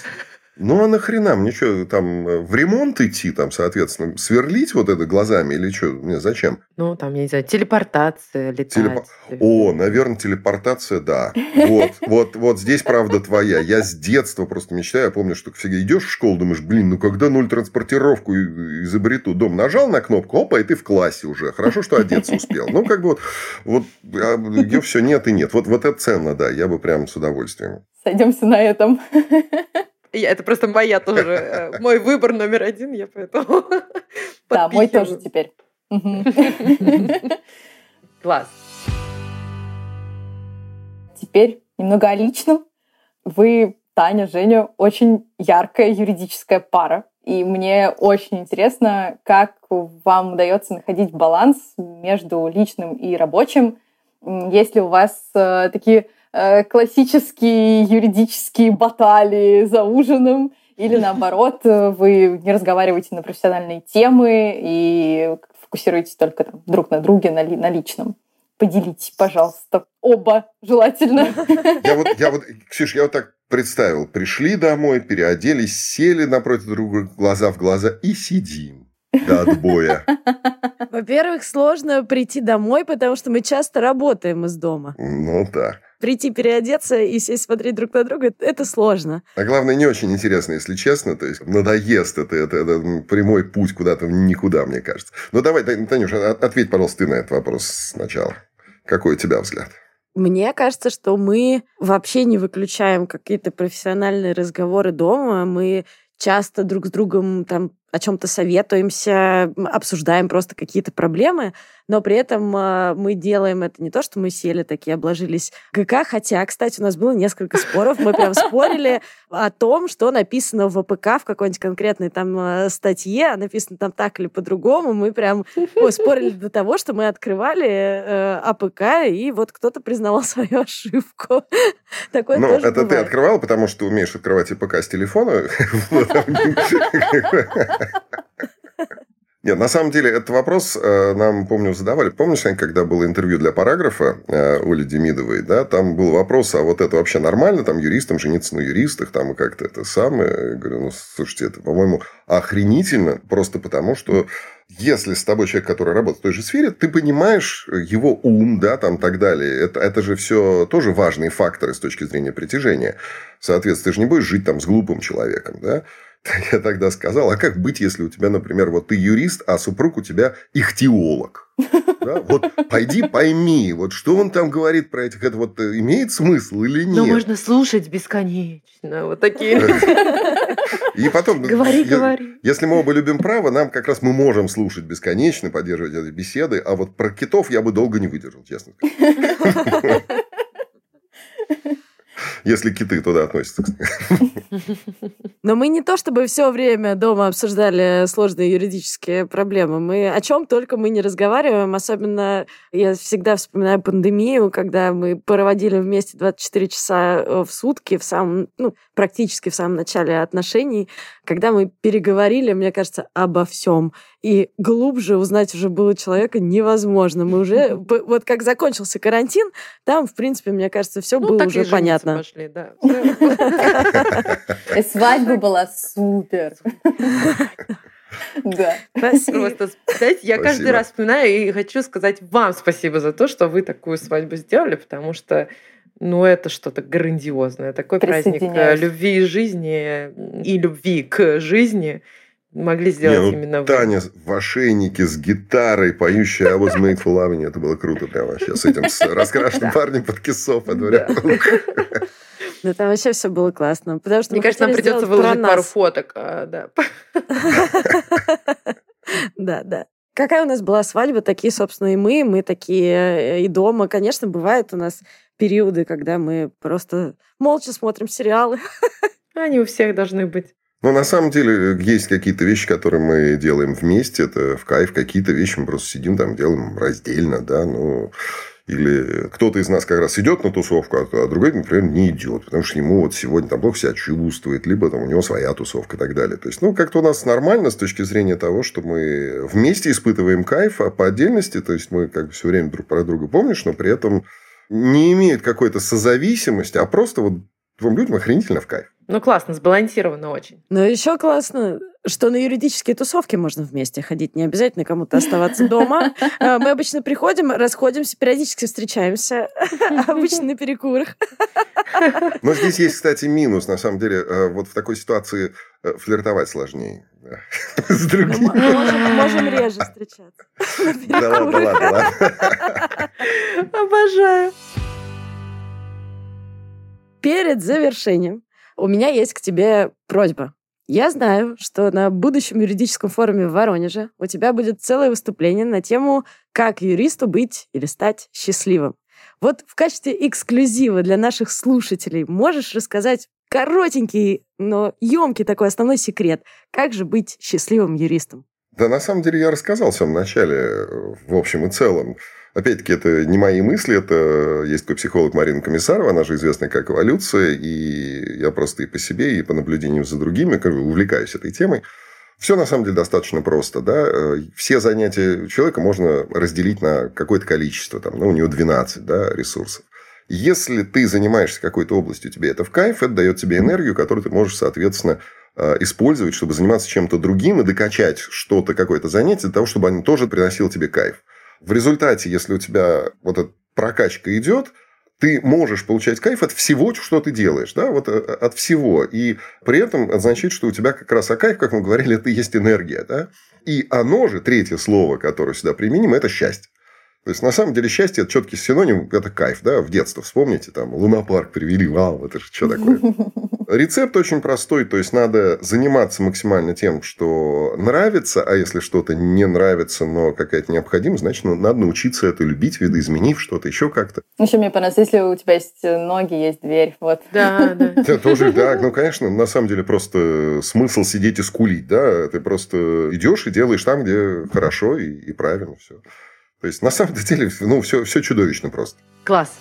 Ну, а нахрена? Мне что, там э, в ремонт идти, там, соответственно, сверлить вот это глазами или что? Мне зачем? Ну, там, я не знаю, телепортация, летать. Телепо- О, наверное, телепортация, да. Вот, вот, вот здесь правда твоя. Я с детства просто мечтаю. Я помню, что всегда идешь в школу, думаешь, блин, ну когда ноль транспортировку изобрету? Дом нажал на кнопку, опа, и ты в классе уже. Хорошо, что одеться успел. Ну, как бы вот, вот ее все нет и нет. Вот, вот это ценно, да. Я бы прям с удовольствием. Сойдемся на этом. Я, это просто моя тоже, э, мой выбор номер один, я поэтому Да, мой тоже теперь. Класс. Теперь немного о личном. Вы, Таня, Женя, очень яркая юридическая пара. И мне очень интересно, как вам удается находить баланс между личным и рабочим. Есть ли у вас э, такие классические юридические баталии за ужином, или наоборот, э, вы не разговариваете на профессиональные темы и фокусируетесь только там, друг на друге, на, ли, на личном? Поделитесь, пожалуйста, оба желательно. Я вот, я вот, Ксюш, я вот так представил. Пришли домой, переоделись, сели напротив друга глаза в глаза и сидим до отбоя. Во-первых, сложно прийти домой, потому что мы часто работаем из дома. Ну да. Прийти переодеться и сесть смотреть друг на друга – это сложно. А главное, не очень интересно, если честно. То есть надоест это, это, это прямой путь куда-то никуда, мне кажется. Ну давай, Танюша, ответь, пожалуйста, ты на этот вопрос сначала. Какой у тебя взгляд? Мне кажется, что мы вообще не выключаем какие-то профессиональные разговоры дома. Мы часто друг с другом там о чем-то советуемся, обсуждаем просто какие-то проблемы, но при этом э, мы делаем это не то, что мы сели такие, обложились ГК, хотя, кстати, у нас было несколько споров, мы прям спорили о том, что написано в АПК в какой-нибудь конкретной там э, статье, а написано там так или по-другому, мы прям спорили до того, что мы открывали э, АПК, и вот кто-то признавал свою ошибку. Такое ну, это бывает. ты открывал, потому что умеешь открывать АПК с телефона? Нет, на самом деле, этот вопрос э, нам, помню, задавали. Помнишь, когда было интервью для параграфа э, Оли Демидовой, да, там был вопрос, а вот это вообще нормально, там, юристам жениться на юристах, там, и как-то это самое. Я говорю, ну, слушайте, это, по-моему, охренительно, просто потому, что если с тобой человек, который работает в той же сфере, ты понимаешь его ум, да, там, так далее. Это, это же все тоже важные факторы с точки зрения притяжения. Соответственно, ты же не будешь жить там с глупым человеком, да. Я тогда сказал, а как быть, если у тебя, например, вот ты юрист, а супруг у тебя ихтиолог? Да? Вот пойди пойми, вот что он там говорит про этих, это вот э, имеет смысл или нет? Ну, можно слушать бесконечно, вот такие. И потом, говори, я, говори. если мы оба любим право, нам как раз мы можем слушать бесконечно, поддерживать эти беседы, а вот про китов я бы долго не выдержал, честно. Если киты туда относятся. Но мы не то чтобы все время дома обсуждали сложные юридические проблемы. Мы о чем только мы не разговариваем. Особенно я всегда вспоминаю пандемию, когда мы проводили вместе 24 часа э, в сутки в самом, ну, практически в самом начале отношений, когда мы переговорили, мне кажется, обо всем. И глубже узнать уже было человека невозможно. Мы уже, вот как закончился карантин, там, в принципе, мне кажется, все ну, было уже понятно. Пошли, да. И свадьба была супер. Да. Спасибо. Просто, знаете, я каждый раз вспоминаю и хочу сказать вам спасибо за то, что вы такую свадьбу сделали, потому что ну, это что-то грандиозное. Такой праздник э, любви и жизни и любви к жизни могли сделать Не, ну, именно вы. Таня в ошейнике с гитарой, поющая I was made for loving. Это было круто прям вообще. С этим с раскрашенным парнем под кисов. Ну, там вообще все было классно. Потому что Мне кажется, нам придется выложить пару фоток. А, да. Да, да. Какая у нас была свадьба, такие, собственно, и мы. Мы такие э, и дома. Конечно, бывает у нас периоды, когда мы просто молча смотрим сериалы. Они у всех должны быть. Но на самом деле есть какие-то вещи, которые мы делаем вместе, это в кайф, какие-то вещи мы просто сидим там, делаем раздельно, да, ну, или кто-то из нас как раз идет на тусовку, а другой, например, не идет, потому что ему вот сегодня там плохо себя чувствует, либо там у него своя тусовка и так далее. То есть, ну, как-то у нас нормально с точки зрения того, что мы вместе испытываем кайф, а по отдельности, то есть, мы как бы все время друг про друга помнишь, но при этом не имеют какой-то созависимости, а просто вот двум людям охренительно в кайф. Ну, классно, сбалансировано очень. Но еще классно, что на юридические тусовки можно вместе ходить. Не обязательно кому-то оставаться дома. А, мы обычно приходим, расходимся, периодически встречаемся. Обычно на перекурах. Но здесь есть, кстати, минус. На самом деле, э, вот в такой ситуации э, флиртовать сложнее. С другими. Мы можем реже встречаться. Да ладно, ладно, ладно. Обожаю. Перед завершением у меня есть к тебе просьба. Я знаю, что на будущем юридическом форуме в Воронеже у тебя будет целое выступление на тему «Как юристу быть или стать счастливым». Вот в качестве эксклюзива для наших слушателей можешь рассказать коротенький, но емкий такой основной секрет. Как же быть счастливым юристом? Да, на самом деле я рассказал в самом начале, в общем и целом. Опять-таки, это не мои мысли, это есть такой психолог Марина Комиссарова, она же известная как эволюция, и я просто и по себе, и по наблюдениям за другими увлекаюсь этой темой. Все на самом деле достаточно просто. Да? Все занятия человека можно разделить на какое-то количество. Там, ну, у него 12 да, ресурсов. Если ты занимаешься какой-то областью, тебе это в кайф, это дает тебе энергию, которую ты можешь, соответственно, э, использовать, чтобы заниматься чем-то другим и докачать что-то, какое-то занятие для того, чтобы оно тоже приносило тебе кайф. В результате, если у тебя вот эта прокачка идет, ты можешь получать кайф от всего, что ты делаешь, да, вот э, от всего. И при этом означает, что у тебя как раз а кайф, как мы говорили, это и есть энергия, да. И оно же, третье слово, которое сюда применим, это счастье. То есть, на самом деле, счастье – это четкий синоним, это кайф, да, в детство, вспомните, там, лунопарк привели, вау, это же что такое? Рецепт очень простой, то есть, надо заниматься максимально тем, что нравится, а если что-то не нравится, но какая-то необходимость, значит, ну, надо научиться это любить, видоизменив что-то, еще как-то. Еще мне понравилось, если у тебя есть ноги, есть дверь, вот. Да, да. Это тоже, да, ну, конечно, на самом деле, просто смысл сидеть и скулить, да, ты просто идешь и делаешь там, где хорошо и, и правильно все. То есть, на самом деле, ну, все, все чудовищно просто. Класс.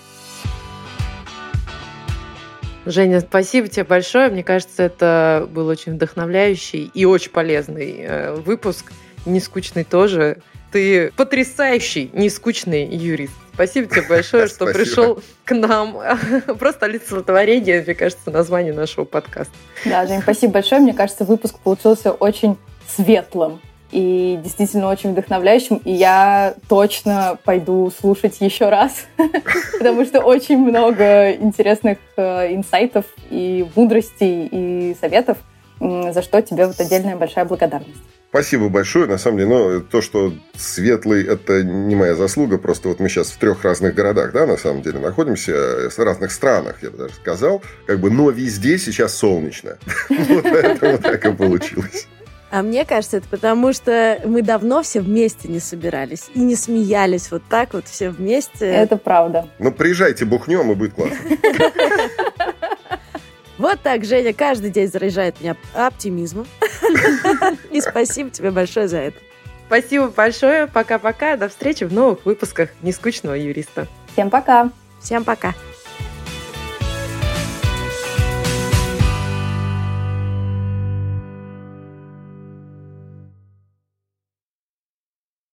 Женя, спасибо тебе большое. Мне кажется, это был очень вдохновляющий и очень полезный э, выпуск. Не скучный тоже. Ты потрясающий, не скучный юрист. Спасибо тебе большое, что пришел к нам. Просто олицетворение, мне кажется, название нашего подкаста. Да, Жень, спасибо большое. Мне кажется, выпуск получился очень светлым и действительно очень вдохновляющим. И я точно пойду слушать еще раз, потому что очень много интересных э, инсайтов и мудростей и советов, за что тебе вот отдельная большая благодарность. Спасибо большое. На самом деле, ну, то, что светлый, это не моя заслуга. Просто вот мы сейчас в трех разных городах, да, на самом деле, находимся, в разных странах, я бы даже сказал. Как бы, но везде сейчас солнечно. Вот поэтому так и получилось. А мне кажется, это потому, что мы давно все вместе не собирались и не смеялись вот так вот все вместе. Это правда. Ну, приезжайте, бухнем, и будет классно. Вот так Женя каждый день заряжает меня оптимизмом. И спасибо тебе большое за это. Спасибо большое. Пока-пока. До встречи в новых выпусках «Нескучного юриста». Всем пока. Всем пока.